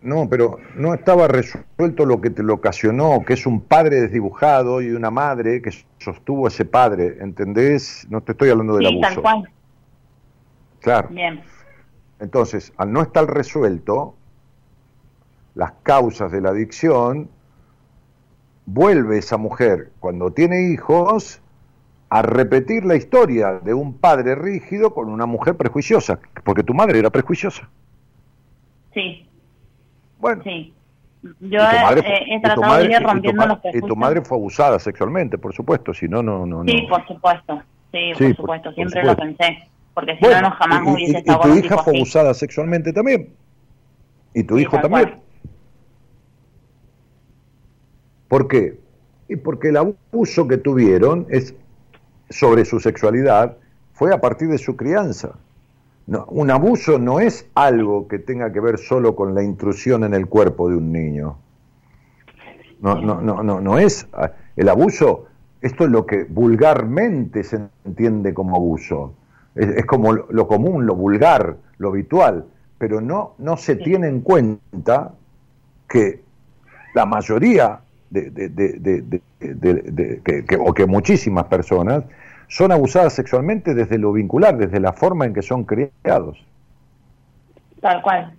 No, pero no estaba resuelto lo que te lo ocasionó, que es un padre desdibujado y una madre que sostuvo ese padre, ¿entendés? No te estoy hablando del sí, abuso. Tal cual. Claro. Bien. Entonces, al no estar resuelto las causas de la adicción, vuelve esa mujer, cuando tiene hijos, a repetir la historia de un padre rígido con una mujer prejuiciosa, porque tu madre era prejuiciosa. Sí. Bueno. Sí. Yo he, tratado de ir rompiendo los prejuicios. Y tu madre fue abusada sexualmente, por supuesto, si no, no, no. Sí, por supuesto. Sí, por supuesto, siempre lo pensé porque si no, no jamás hubiese estado Y tu hija fue abusada sexualmente también. Y tu hijo también. ¿Por qué? Y porque el abuso que tuvieron es sobre su sexualidad fue a partir de su crianza. No, un abuso no es algo que tenga que ver solo con la intrusión en el cuerpo de un niño. No, no, no, no, no es ah, el abuso. Esto es lo que vulgarmente se entiende como abuso es, como lo, común, lo vulgar, lo habitual, pero no, no se tiene en cuenta que la mayoría de, que, o que muchísimas personas son abusadas sexualmente desde lo vincular, desde la forma en que son criados. Tal cual.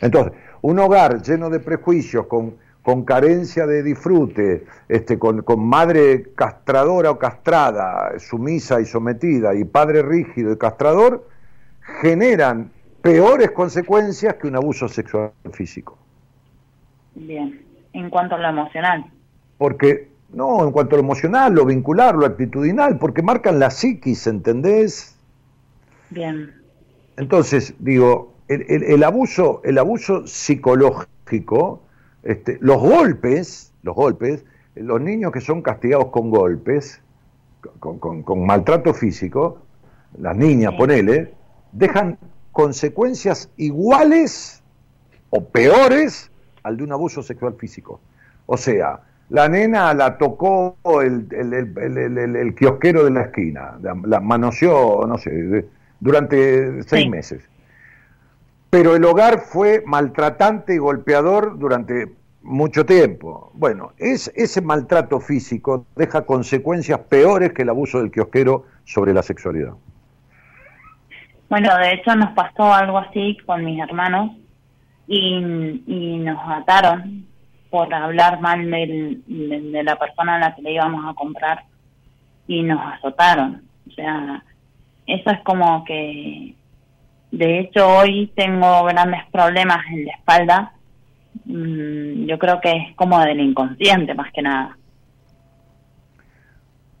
Entonces, un hogar lleno de prejuicios, con con carencia de disfrute, este, con, madre castradora o castrada, sumisa y sometida, y padre rígido y castrador, generan peores consecuencias que un abuso sexual físico. Bien, en cuanto a lo emocional. Porque, no, en cuanto a lo emocional, lo vincular, lo actitudinal, porque marcan la psiquis, ¿entendés? Bien. Entonces, digo, el, el abuso, el abuso psicológico, este, los golpes, los golpes, los niños que son castigados con golpes, con, maltrato físico, las niñas, ponele, dejan consecuencias iguales o peores al de un abuso sexual físico. O sea, la nena la tocó el, el, kiosquero de la esquina, la, manoseó, no sé, durante seis meses. Pero el hogar fue maltratante y golpeador durante mucho tiempo. Bueno, es, ese maltrato físico deja consecuencias peores que el abuso del kiosquero sobre la sexualidad. Bueno, de hecho nos pasó algo así con mis hermanos y, nos ataron por hablar mal de, la persona a la que le íbamos a comprar y nos azotaron. O sea, eso es como que, de hecho hoy tengo grandes problemas en la espalda Mm, yo creo que es como del inconsciente más que nada.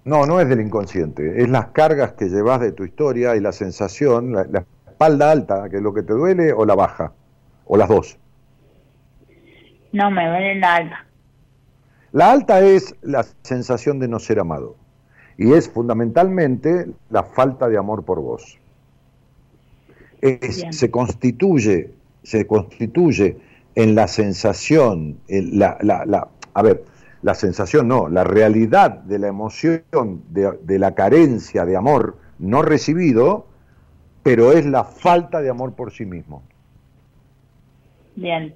No, no es del inconsciente, es las cargas que llevas de tu historia y la sensación, la, espalda alta, que es lo que te duele, o la baja, o las dos. No, me duele la alta. La alta es la sensación de no ser amado y es fundamentalmente la falta de amor por vos. se constituye se constituye en la sensación, la, la, la, a ver, la sensación no, la realidad de la emoción, de, de la carencia de amor no recibido, pero es la falta de amor por sí mismo. Bien.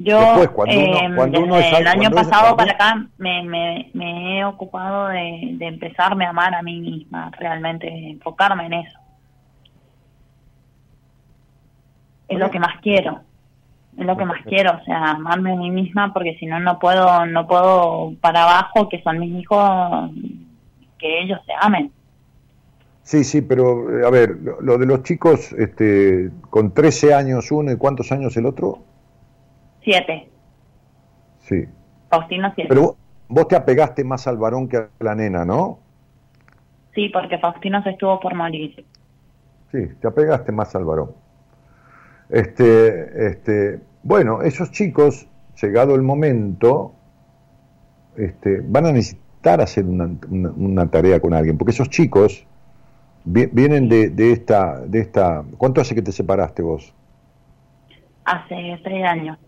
Yo, cuando uno, eh, desde el año pasado para acá, me, me, he ocupado de, de, empezarme a amar a mí misma, realmente enfocarme en eso. Es lo que más quiero, es lo que más quiero, o sea, amarme a mí misma, porque si no, no puedo, no puedo para abajo, que son mis hijos, que ellos se amen. Sí, sí, pero a ver, lo, de los chicos este, con 13 años uno y cuántos años el otro? Siete. Sí. Faustino siete. Pero vos te apegaste más al varón que a la nena, ¿no? Sí, porque Faustino se estuvo por morir. Sí, te apegaste más al varón. Este, este, bueno, esos chicos, llegado el momento, este, van a necesitar hacer una, una, tarea con alguien, porque esos chicos vienen de, de, esta, de esta... ¿Cuánto hace que te separaste vos? Hace tres años.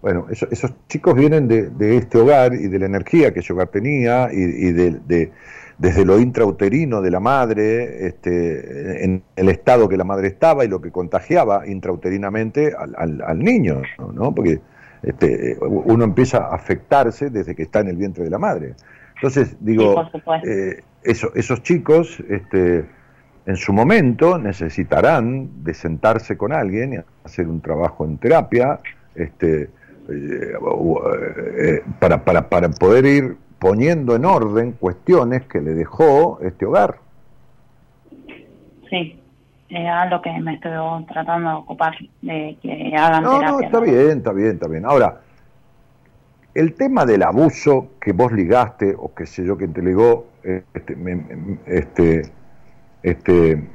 Bueno, esos chicos vienen de, este hogar y de la energía que ese hogar tenía y, de, desde lo intrauterino de la madre, este, en el estado que la madre estaba y lo que contagiaba intrauterinamente al, niño, ¿no? Porque este, uno empieza a afectarse desde que está en el vientre de la madre. Entonces, digo, eh, esos chicos, este, en su momento necesitarán de sentarse con alguien y hacer un trabajo en terapia, este, para, para, para poder ir poniendo en orden cuestiones que le dejó este hogar. Sí, es lo que me estoy tratando de ocupar, de que hagan no, No, está bien, está bien, está bien. Ahora, el tema del abuso que vos ligaste, o qué sé yo, que te ligó, este, este, este,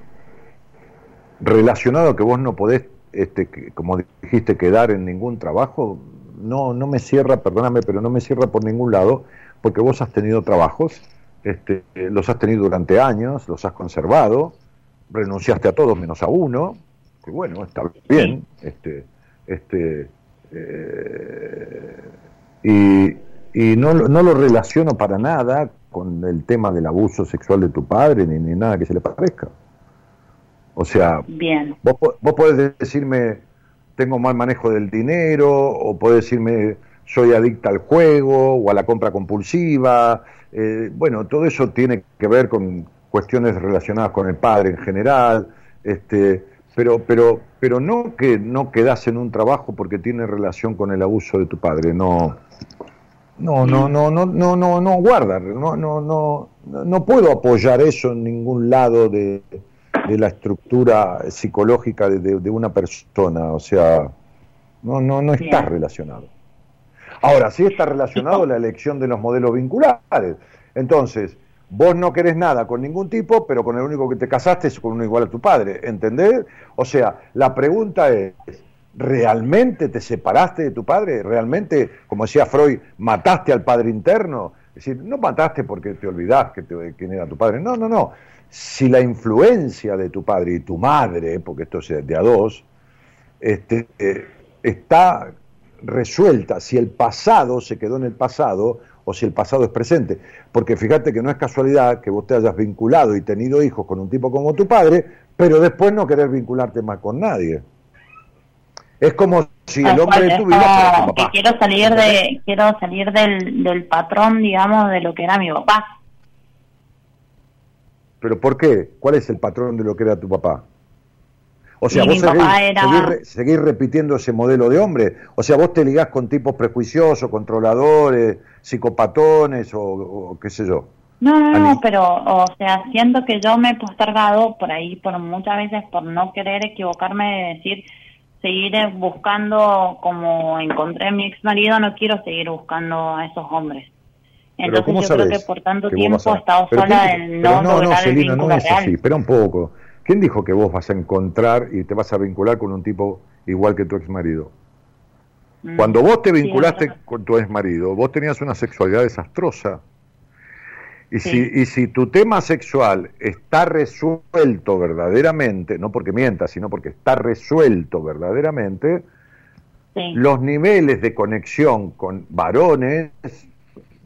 relacionado a que vos no podés, este, como dijiste, quedar en ningún trabajo, no, no me cierra, perdóname, pero no me cierra por ningún lado, porque vos has tenido trabajos, este, los has tenido durante años, los has conservado, renunciaste a todos menos a uno, que bueno, está bien, este, este, eh, y, y no, no, lo relaciono para nada con el tema del abuso sexual de tu padre, ni, ni nada que se le parezca. O sea, Bien. Vos, vos podés decirme, tengo mal manejo del dinero, o puede decirme soy adicta al juego o a la compra compulsiva. Eh, bueno, todo eso tiene que ver con cuestiones relacionadas con el padre en general, este, pero, pero, pero no que no quedas en un trabajo porque tiene relación con el abuso de tu padre, no. No, no, no, no, no, no, no, guarda, no, no, no, no puedo apoyar eso en ningún lado de, de la estructura psicológica de, una persona, o sea, no, no, no está relacionado. Ahora, sí está relacionado la elección de los modelos vinculares. Entonces, vos no querés nada con ningún tipo, pero con el único que te casaste es con uno igual a tu padre, ¿entendés? O sea, la pregunta es, ¿realmente te separaste de tu padre? ¿Realmente, como decía Freud, mataste al padre interno? Es decir, no mataste porque te olvidás que quién era tu padre. No, no, no si la influencia de tu padre y tu madre, porque esto es de a dos, este, eh, está resuelta, si el pasado se quedó en el pasado o si el pasado es presente. Porque fíjate que no es casualidad que vos te hayas vinculado y tenido hijos con un tipo como tu padre, pero después no querer vincularte más con nadie. Es como si el hombre de tu vida Que quiero salir de quiero salir del, del patrón, digamos, de lo que era mi papá. ¿Pero por qué? ¿Cuál es el patrón de lo que era tu papá? O sea, vos seguís, repitiendo ese modelo de hombre. O sea, vos te ligás con tipos prejuiciosos, controladores, psicopatones o, qué sé yo. No, no, no, pero, o sea, siento que yo me he postergado por ahí, por muchas veces, por no querer equivocarme de decir, seguir buscando como encontré a mi ex marido, no quiero seguir buscando a esos hombres. Entonces yo creo que por tanto tiempo estado sola en no, no, no, Celina, no es así. Espera un poco. ¿Quién dijo que vos vas a encontrar y te vas a vincular con un tipo igual que tu ex marido? Mm. Cuando vos te vinculaste con tu ex marido, vos tenías una sexualidad desastrosa. Y, si, y si tu tema sexual está resuelto verdaderamente, no porque mientas, sino porque está resuelto verdaderamente, los niveles de conexión con varones,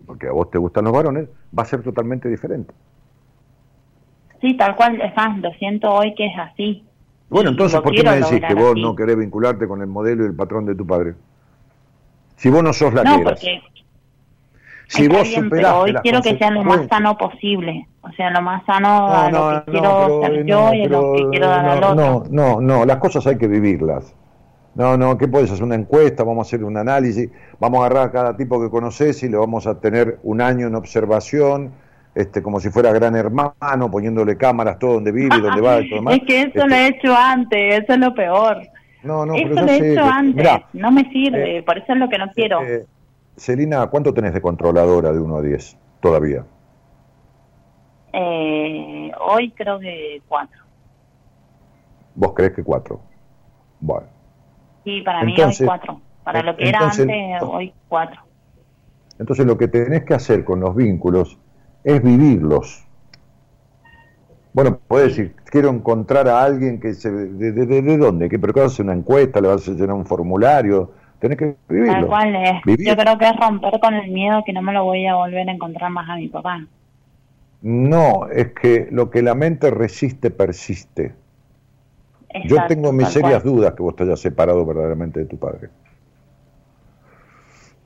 porque a vos te gustan los varones, va a ser totalmente diferente. Sí, tal cual, es más, lo siento hoy que es así. Bueno, entonces, ¿por qué me decís que vos no querés vincularte con el modelo y el patrón de tu padre? Si vos no sos la que eras. Si vos superás hoy quiero que sea lo más sano posible. O sea, lo más sano a lo que quiero ser yo y a lo que quiero dar al otro. No, no, no, las cosas hay que vivirlas. No, no, ¿qué puedes hacer? Una encuesta, vamos a hacer un análisis, vamos a agarrar a cada tipo que conoces y le vamos a tener un año en observación, este, como si fuera gran hermano, poniéndole cámaras todo donde vive, donde va y todo demás. Es que eso lo he hecho antes, eso es lo peor. No, no, eso lo he hecho antes, no me sirve, eh, por eso es lo que no quiero. Eh, Celina, ¿cuánto tenés de controladora de 1 a 10 todavía? Eh, hoy creo que 4. ¿Vos crees que 4? Bueno. Sí, para mí hoy cuatro. Para lo que era antes, hoy cuatro. Entonces lo que tenés que hacer con los vínculos es vivirlos. Bueno, puedes decir, quiero encontrar a alguien que se... ¿De, de, dónde? ¿Que pero que hacer una encuesta? ¿Le vas a llenar un formulario? Tenés que vivirlo. Tal cual es. Yo creo que es romper con el miedo que no me lo voy a volver a encontrar más a mi papá. No, es que lo que la mente resiste persiste. Yo tengo mis serias dudas que vos te hayas separado verdaderamente de tu padre.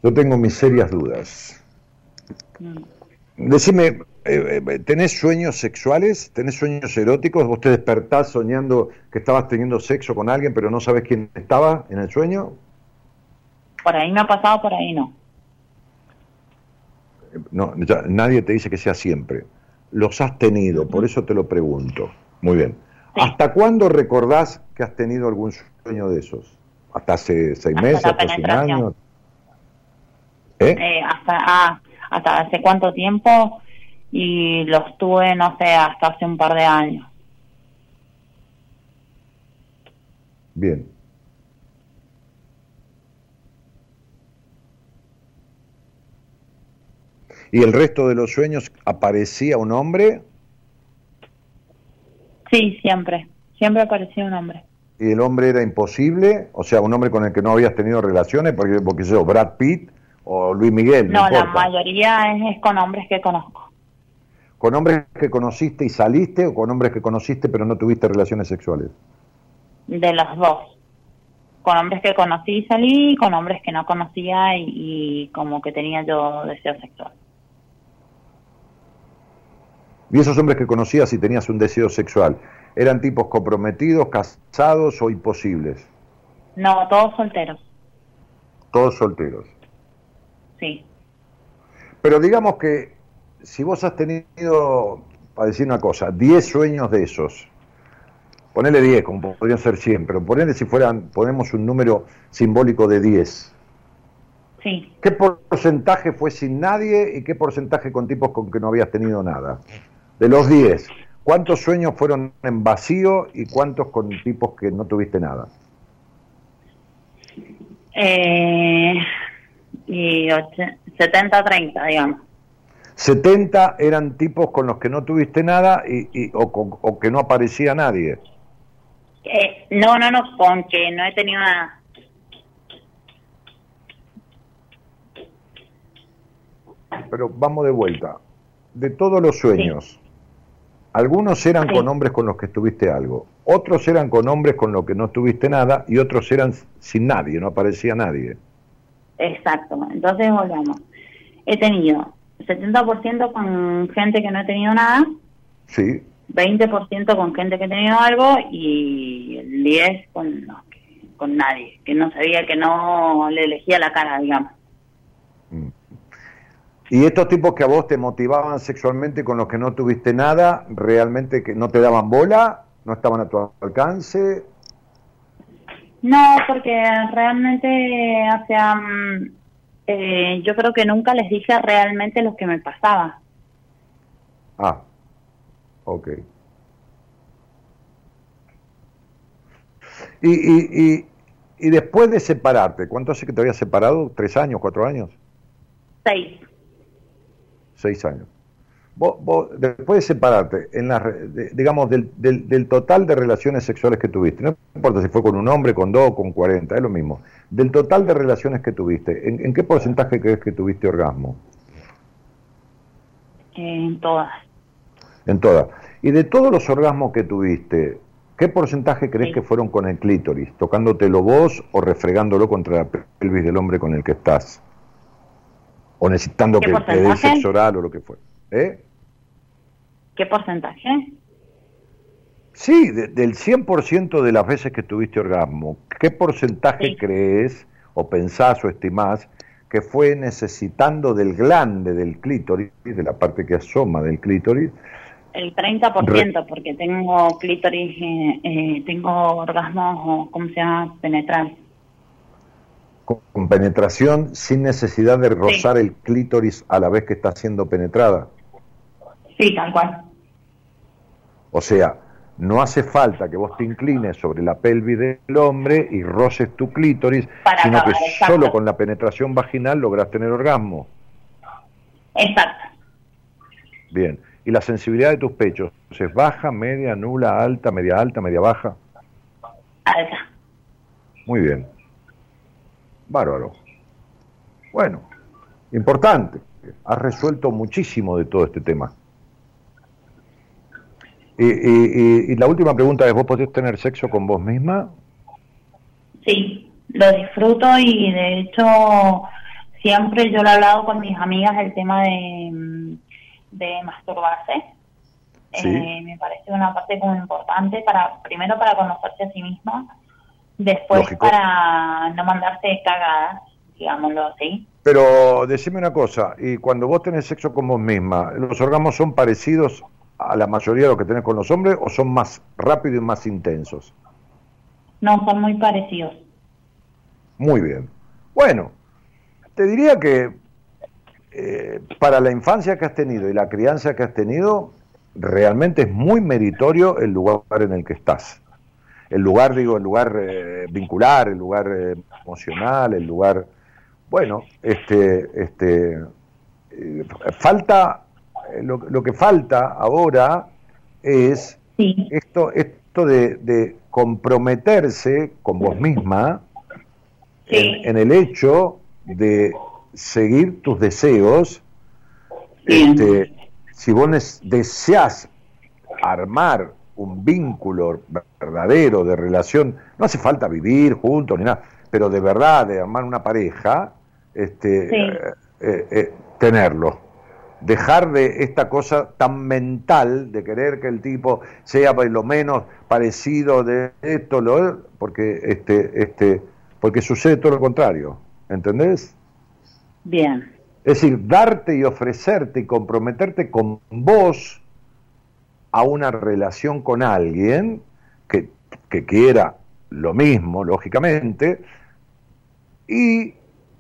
Yo tengo mis serias dudas. Mm. Decime, eh, eh, ¿tenés sueños sexuales? ¿Tenés sueños eróticos? ¿Vos te despertás soñando que estabas teniendo sexo con alguien pero no sabes quién estaba en el sueño? Por ahí me ha pasado, por ahí no. No, nadie te dice que sea siempre. Los has tenido, por eso te lo pregunto. Muy bien. ¿Hasta cuándo recordás que has tenido algún sueño de esos? ¿Hasta hace seis meses, hasta hace un año? ¿Eh? ¿Eh? hasta, ah, ¿Hasta hace cuánto tiempo? Y los tuve, no sé, hasta hace un par de años. Bien. ¿Y el resto de los sueños aparecía un hombre Sí, siempre. Siempre aparecía un hombre. ¿Y el hombre era imposible? O sea, un hombre con el que no habías tenido relaciones, porque, porque yo, Brad Pitt o Luis Miguel. No, la mayoría es, con hombres que conozco. ¿Con hombres que conociste y saliste o con hombres que conociste pero no tuviste relaciones sexuales? De los dos. Con hombres que conocí y salí, con hombres que no conocía y, y como que tenía yo deseo sexual. Y esos hombres que conocías y tenías un deseo sexual, ¿eran tipos comprometidos, casados o imposibles? No, todos solteros. Todos solteros. Sí. Pero digamos que si vos has tenido, para decir una cosa, 10 sueños de esos, ponele 10, como podrían ser 100, pero ponele si fueran, ponemos un número simbólico de 10. Sí. ¿Qué porcentaje fue sin nadie y qué porcentaje con tipos con que no habías tenido nada? De los 10, ¿cuántos sueños fueron en vacío y cuántos con tipos que no tuviste nada? Eh, y 70-30, digamos. 70 eran tipos con los que no tuviste nada y, o, que no aparecía nadie. Eh, no, no, no, con que no he tenido nada. Pero vamos de vuelta. De todos los sueños, algunos eran con hombres con los que estuviste algo, otros eran con hombres con los que no tuviste nada y otros eran sin nadie, no aparecía nadie. Exacto, entonces volvamos. He tenido 70% con gente que no he tenido nada, sí. 20% con gente que he tenido algo y el 10% con, con nadie, que no sabía, que no le elegía la cara, digamos. Y estos tipos que a vos te motivaban sexualmente con los que no tuviste nada, realmente que no te daban bola, no estaban a tu alcance. No, porque realmente, o sea, mm, eh, yo creo que nunca les dije realmente lo que me pasaba. Ah, ok. Y, y, y, y después de separarte, ¿cuánto hace que te habías separado? ¿Tres años, cuatro años? Seis seis años. después de separarte, en la, digamos, del, del, total de relaciones sexuales que tuviste, no importa si fue con un hombre, con dos, con cuarenta, es lo mismo, del total de relaciones que tuviste, ¿en, qué porcentaje crees que tuviste orgasmo? En todas. En todas. Y de todos los orgasmos que tuviste, ¿qué porcentaje crees que fueron con el clítoris, tocándotelo vos o refregándolo contra la pelvis del hombre con el que estás? O necesitando que te dé sexo oral o lo que fuera. ¿Eh? ¿Qué porcentaje? Sí, del 100% de las veces que tuviste orgasmo, ¿qué porcentaje crees o pensás o estimás que fue necesitando del glande del clítoris, de la parte que asoma del clítoris? El 30%, porque tengo clítoris, eh, eh, tengo orgasmos, ¿cómo se llama? Penetral. Con, penetración sin necesidad de rozar el clítoris a la vez que está siendo penetrada. Sí, tal cual. O sea, no hace falta que vos te inclines sobre la pelvis del hombre y roces tu clítoris, sino que solo con la penetración vaginal logras tener orgasmo. Exacto. Bien. ¿Y la sensibilidad de tus pechos es baja, media, nula, alta, media alta, media baja? Alta. Muy bien. Bárbaro. Bueno, importante. Has resuelto muchísimo de todo este tema. Y, la última pregunta es, ¿vos podés tener sexo con vos misma? Sí, lo disfruto y de hecho siempre yo lo he hablado con mis amigas el tema de, de masturbarse. Eh, me parece una parte como importante para primero para conocerse a sí misma, después para no mandarse cagadas, digámoslo así. Pero decime una cosa, y cuando vos tenés sexo con vos misma, ¿los órganos son parecidos a la mayoría de lo que tenés con los hombres o son más rápidos y más intensos? No, son muy parecidos. Muy bien. Bueno, te diría que eh, para la infancia que has tenido y la crianza que has tenido, realmente es muy meritorio el lugar en el que estás. El lugar, digo, el lugar eh, vincular, el lugar eh, emocional, el lugar... Bueno, este, este, falta eh, lo, que falta ahora es esto, esto de, comprometerse con vos misma en, el hecho de seguir tus deseos. Este, si vos deseas armar un vínculo verdadero de relación, no hace falta vivir juntos ni nada, pero de verdad de armar una pareja, este, eh, eh, tenerlo dejar de esta cosa tan mental de querer que el tipo sea lo menos parecido de esto, lo, porque este, este, porque sucede todo lo contrario, ¿entendés? Bien. Es decir, darte y ofrecerte y comprometerte con vos a una relación con alguien que, que quiera lo mismo, lógicamente, y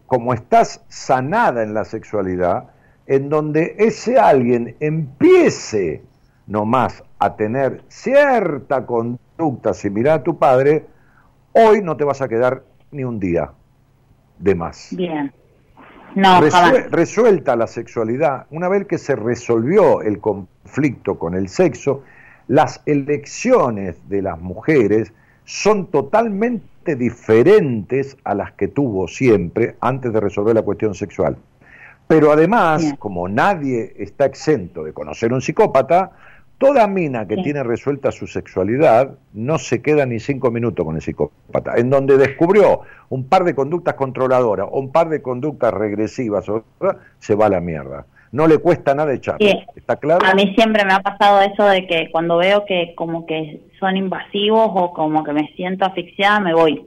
como estás sanada en la sexualidad, en donde ese alguien empiece nomás a tener cierta conducta similar a tu padre, hoy no te vas a quedar ni un día de más. Bien. No, resuelta la sexualidad, una vez que se resolvió el conflicto con el sexo, las elecciones de las mujeres son totalmente diferentes a las que tuvo siempre antes de resolver la cuestión sexual. Pero además, como nadie está exento de conocer un psicópata, toda mina que tiene resuelta su sexualidad no se queda ni cinco minutos con el psicópata. En donde descubrió un par de conductas controladoras o un par de conductas regresivas, se va a la mierda. No le cuesta nada echarlo. ¿Está claro? A mí siempre me ha pasado eso de que cuando veo que como que son invasivos o como que me siento asfixiada, me voy.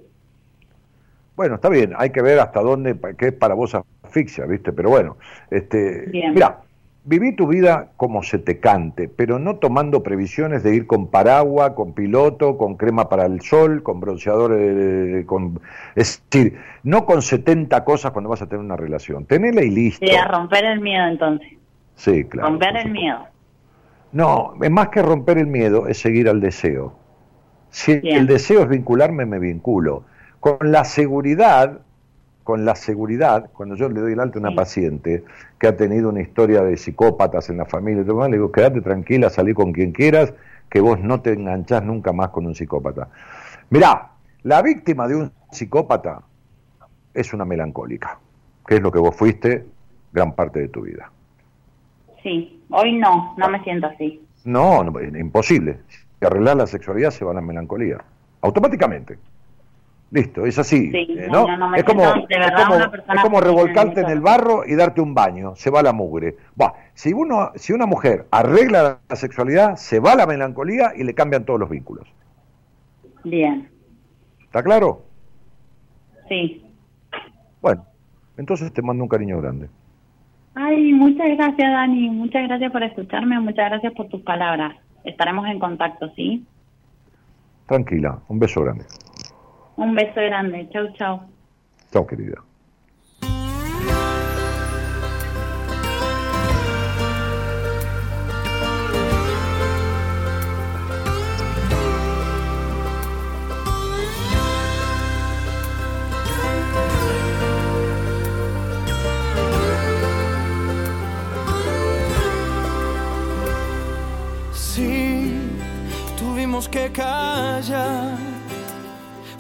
Bueno, está bien, hay que ver hasta dónde, qué es para vos asfixia, ¿viste? Pero bueno, este, mira, viví tu vida como se te cante, pero no tomando previsiones de ir con paraguas, con piloto, con crema para el sol, con bronceador, con, es decir, no con 70 cosas cuando vas a tener una relación. Tenela y listo. Sí, a romper el miedo entonces. Sí, claro. Romper el miedo. No, es más que romper el miedo, es seguir al deseo. Si el deseo es vincularme, me vinculo. Con la seguridad con la seguridad, cuando yo le doy el alto a una paciente que ha tenido una historia de psicópatas en la familia y todo le digo, quédate tranquila, salí con quien quieras, que vos no te enganchás nunca más con un psicópata. Mirá, la víctima de un psicópata es una melancólica, que es lo que vos fuiste gran parte de tu vida. Sí, hoy no, no me siento así. No, no imposible. Si arreglar la sexualidad se va a la melancolía, automáticamente. Listo, es así. Eh, ¿no? es, como, es, como, revolcarte en el barro y darte un baño, se va la mugre. si, uno, si una mujer arregla la sexualidad, se va la melancolía y le cambian todos los vínculos. Bien. ¿Está claro? Sí. Bueno, entonces te mando un cariño grande. Ay, muchas gracias Dani, muchas gracias por escucharme, muchas gracias por tus palabras. Estaremos en contacto, ¿sí? Tranquila, un beso grande. Un beso grande. Chau, chau. Chau, querida. Sí, tuvimos que callar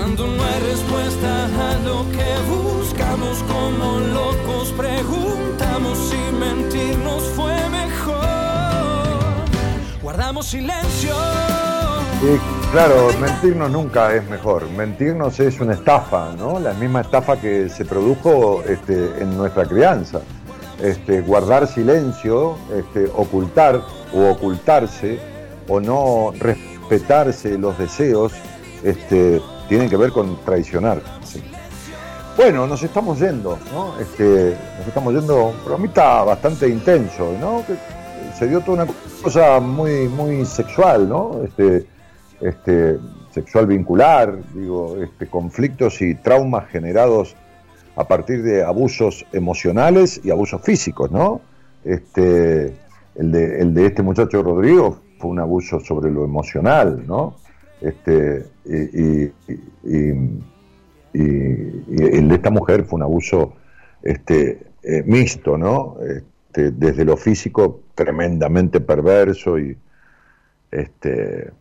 cuando no hay respuesta a lo que buscamos como locos, preguntamos si mentirnos fue mejor. Guardamos silencio. Y claro, mentirnos nunca es mejor. Mentirnos es una estafa, ¿no? La misma estafa que se produjo este, en nuestra crianza. Este, guardar silencio, este, ocultar o ocultarse o no respetarse los deseos este, tienen que ver con traicionar. Bueno, nos estamos yendo, ¿no? Este, nos estamos yendo, un programa bastante intenso, ¿no? Se dio toda una cosa muy, muy sexual, ¿no? Este, este, sexual vincular, digo, este, conflictos y traumas generados a partir de abusos emocionales y abusos físicos, ¿no? Este, el de, el de este muchacho Rodrigo fue un abuso sobre lo emocional, ¿no? Este, y, el de esta mujer fue un abuso este, eh, mixto, ¿no? Este, desde lo físico tremendamente perverso y este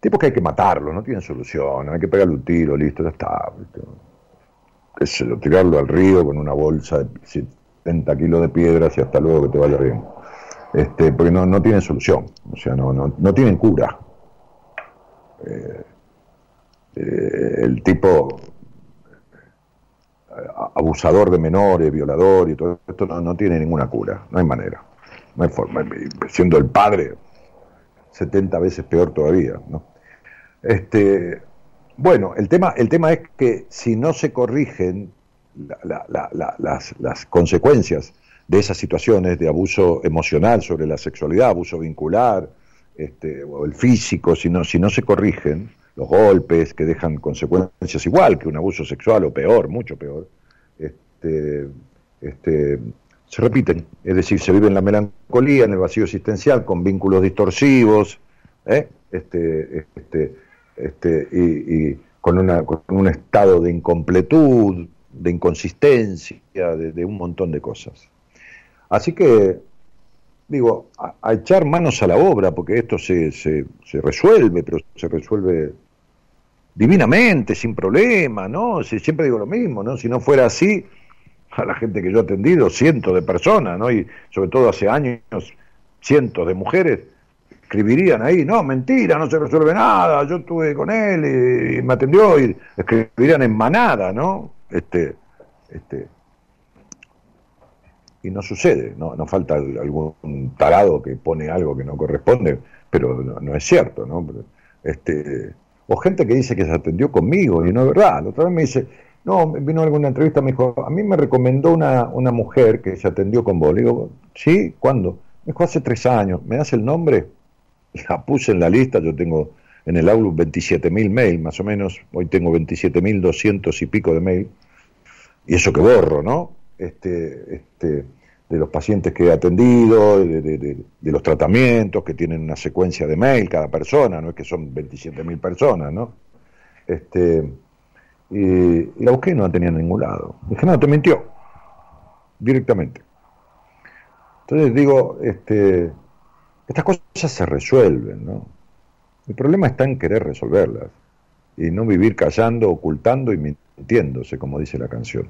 tipo que hay que matarlo, no tiene solución, hay que pegarle un tiro, listo, ya está. Es tirarlo al río con una bolsa de 70 kilos de piedras y hasta luego que te vaya bien. Este, porque no, no tienen solución, o sea, no, no, no tienen cura. Eh, eh, el tipo eh, abusador de menores, violador y todo esto no, tiene ninguna cura, no hay manera, no hay forma, siendo el padre 70 veces peor todavía. Este, bueno, el tema, el tema es que si no se corrigen las consecuencias de esas situaciones de abuso emocional sobre la sexualidad, abuso vincular, este, o el físico, si no, si no se corrigen, los golpes que dejan consecuencias igual que un abuso sexual o peor, mucho peor, este, este, se repiten. Es decir, se vive en la melancolía, en el vacío existencial, con vínculos distorsivos, ¿eh? este, este, este, y, con, una, con un estado de incompletud, de inconsistencia, de un montón de cosas. Así que digo, a, echar manos a la obra, porque esto se, se, resuelve, pero se resuelve divinamente, sin problema, ¿no? Si, siempre digo lo mismo, ¿no? Si no fuera así, a la gente que yo he atendido, cientos de personas, ¿no? Y sobre todo hace años, cientos de mujeres escribirían ahí, no, mentira, no se resuelve nada, yo estuve con él y, me atendió y escribirían en manada, ¿no? Este, este, y no sucede, no, no falta algún tarado que pone algo que no corresponde, pero no, es cierto, ¿no? Este, o gente que dice que se atendió conmigo y no es verdad. La otra vez me dice, no, vino alguna entrevista, me dijo, a mí me recomendó una, una mujer que se atendió con vos. Le digo, ¿sí? ¿Cuándo? Me dijo, hace tres años, ¿me das el nombre? La puse en la lista, yo tengo en el Outlook 27.000 mails, más o menos, hoy tengo 27.200 y pico de mail, y eso que borro, ¿no? Este, este, de los pacientes que he atendido, de, los tratamientos, que tienen una secuencia de mail cada persona, no es que son 27.000 personas, ¿no? Este, y, la busqué y no la tenía en ningún lado. Dije, no, te mintió, directamente. Entonces digo, este, estas cosas se resuelven, ¿no? El problema está en querer resolverlas y no vivir callando, ocultando y mintiéndose, como dice la canción.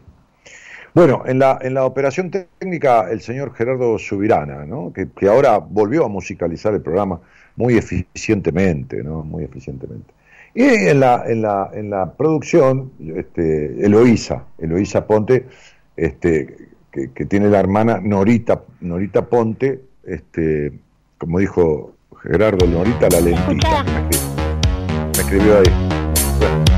Bueno, en la, en la operación técnica, el señor Gerardo Subirana, ¿no? que, ahora volvió a musicalizar el programa muy eficientemente, ¿no? Muy eficientemente. Y en la, en la, en la producción, este, Eloísa, Eloísa Ponte, este, que, tiene la hermana Norita, Norita Ponte, este, como dijo Gerardo, Norita la lentita. Me escribió ahí.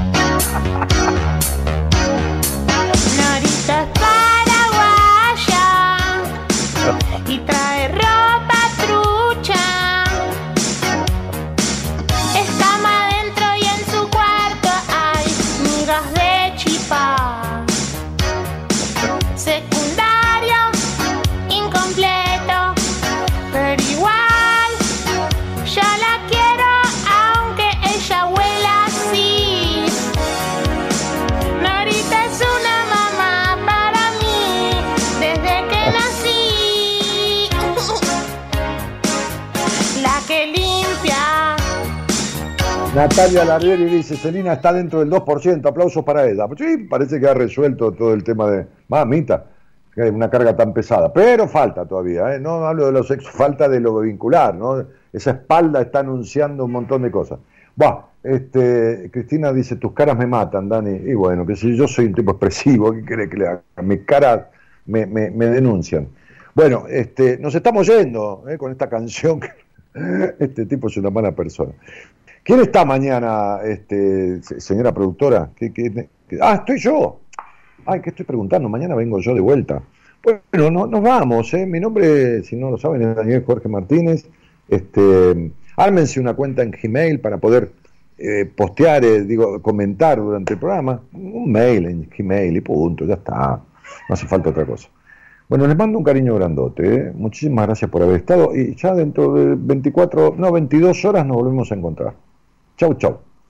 Natalia Larrieri dice, Celina está dentro del 2%, aplausos para ella. Sí, parece que ha resuelto todo el tema de, mamita, que hay una carga tan pesada, pero falta todavía, ¿eh? no hablo de los sexos, falta de lo vincular, ¿no? Esa espalda está anunciando un montón de cosas. Buah, este, Cristina dice, tus caras me matan, Dani. Y bueno, que si yo soy un tipo expresivo, ¿qué quiere que le haga? Mis caras me, me, denuncian. Bueno, este, nos estamos yendo ¿eh? con esta canción. este tipo es una mala persona. ¿Quién está mañana, este, señora productora? ah, estoy yo. Ay, ¿qué estoy preguntando? Mañana vengo yo de vuelta. Bueno, no, nos vamos. ¿eh? Mi nombre, si no lo saben, es Daniel Jorge Martínez. Este, ármense una cuenta en Gmail para poder eh, postear, eh, digo, comentar durante el programa. Un mail en Gmail y punto, ya está. No hace falta otra cosa. Bueno, les mando un cariño grandote. Muchísimas gracias por haber estado y ya dentro de 24, no, 22 horas nos volvemos a encontrar. Chau, chau.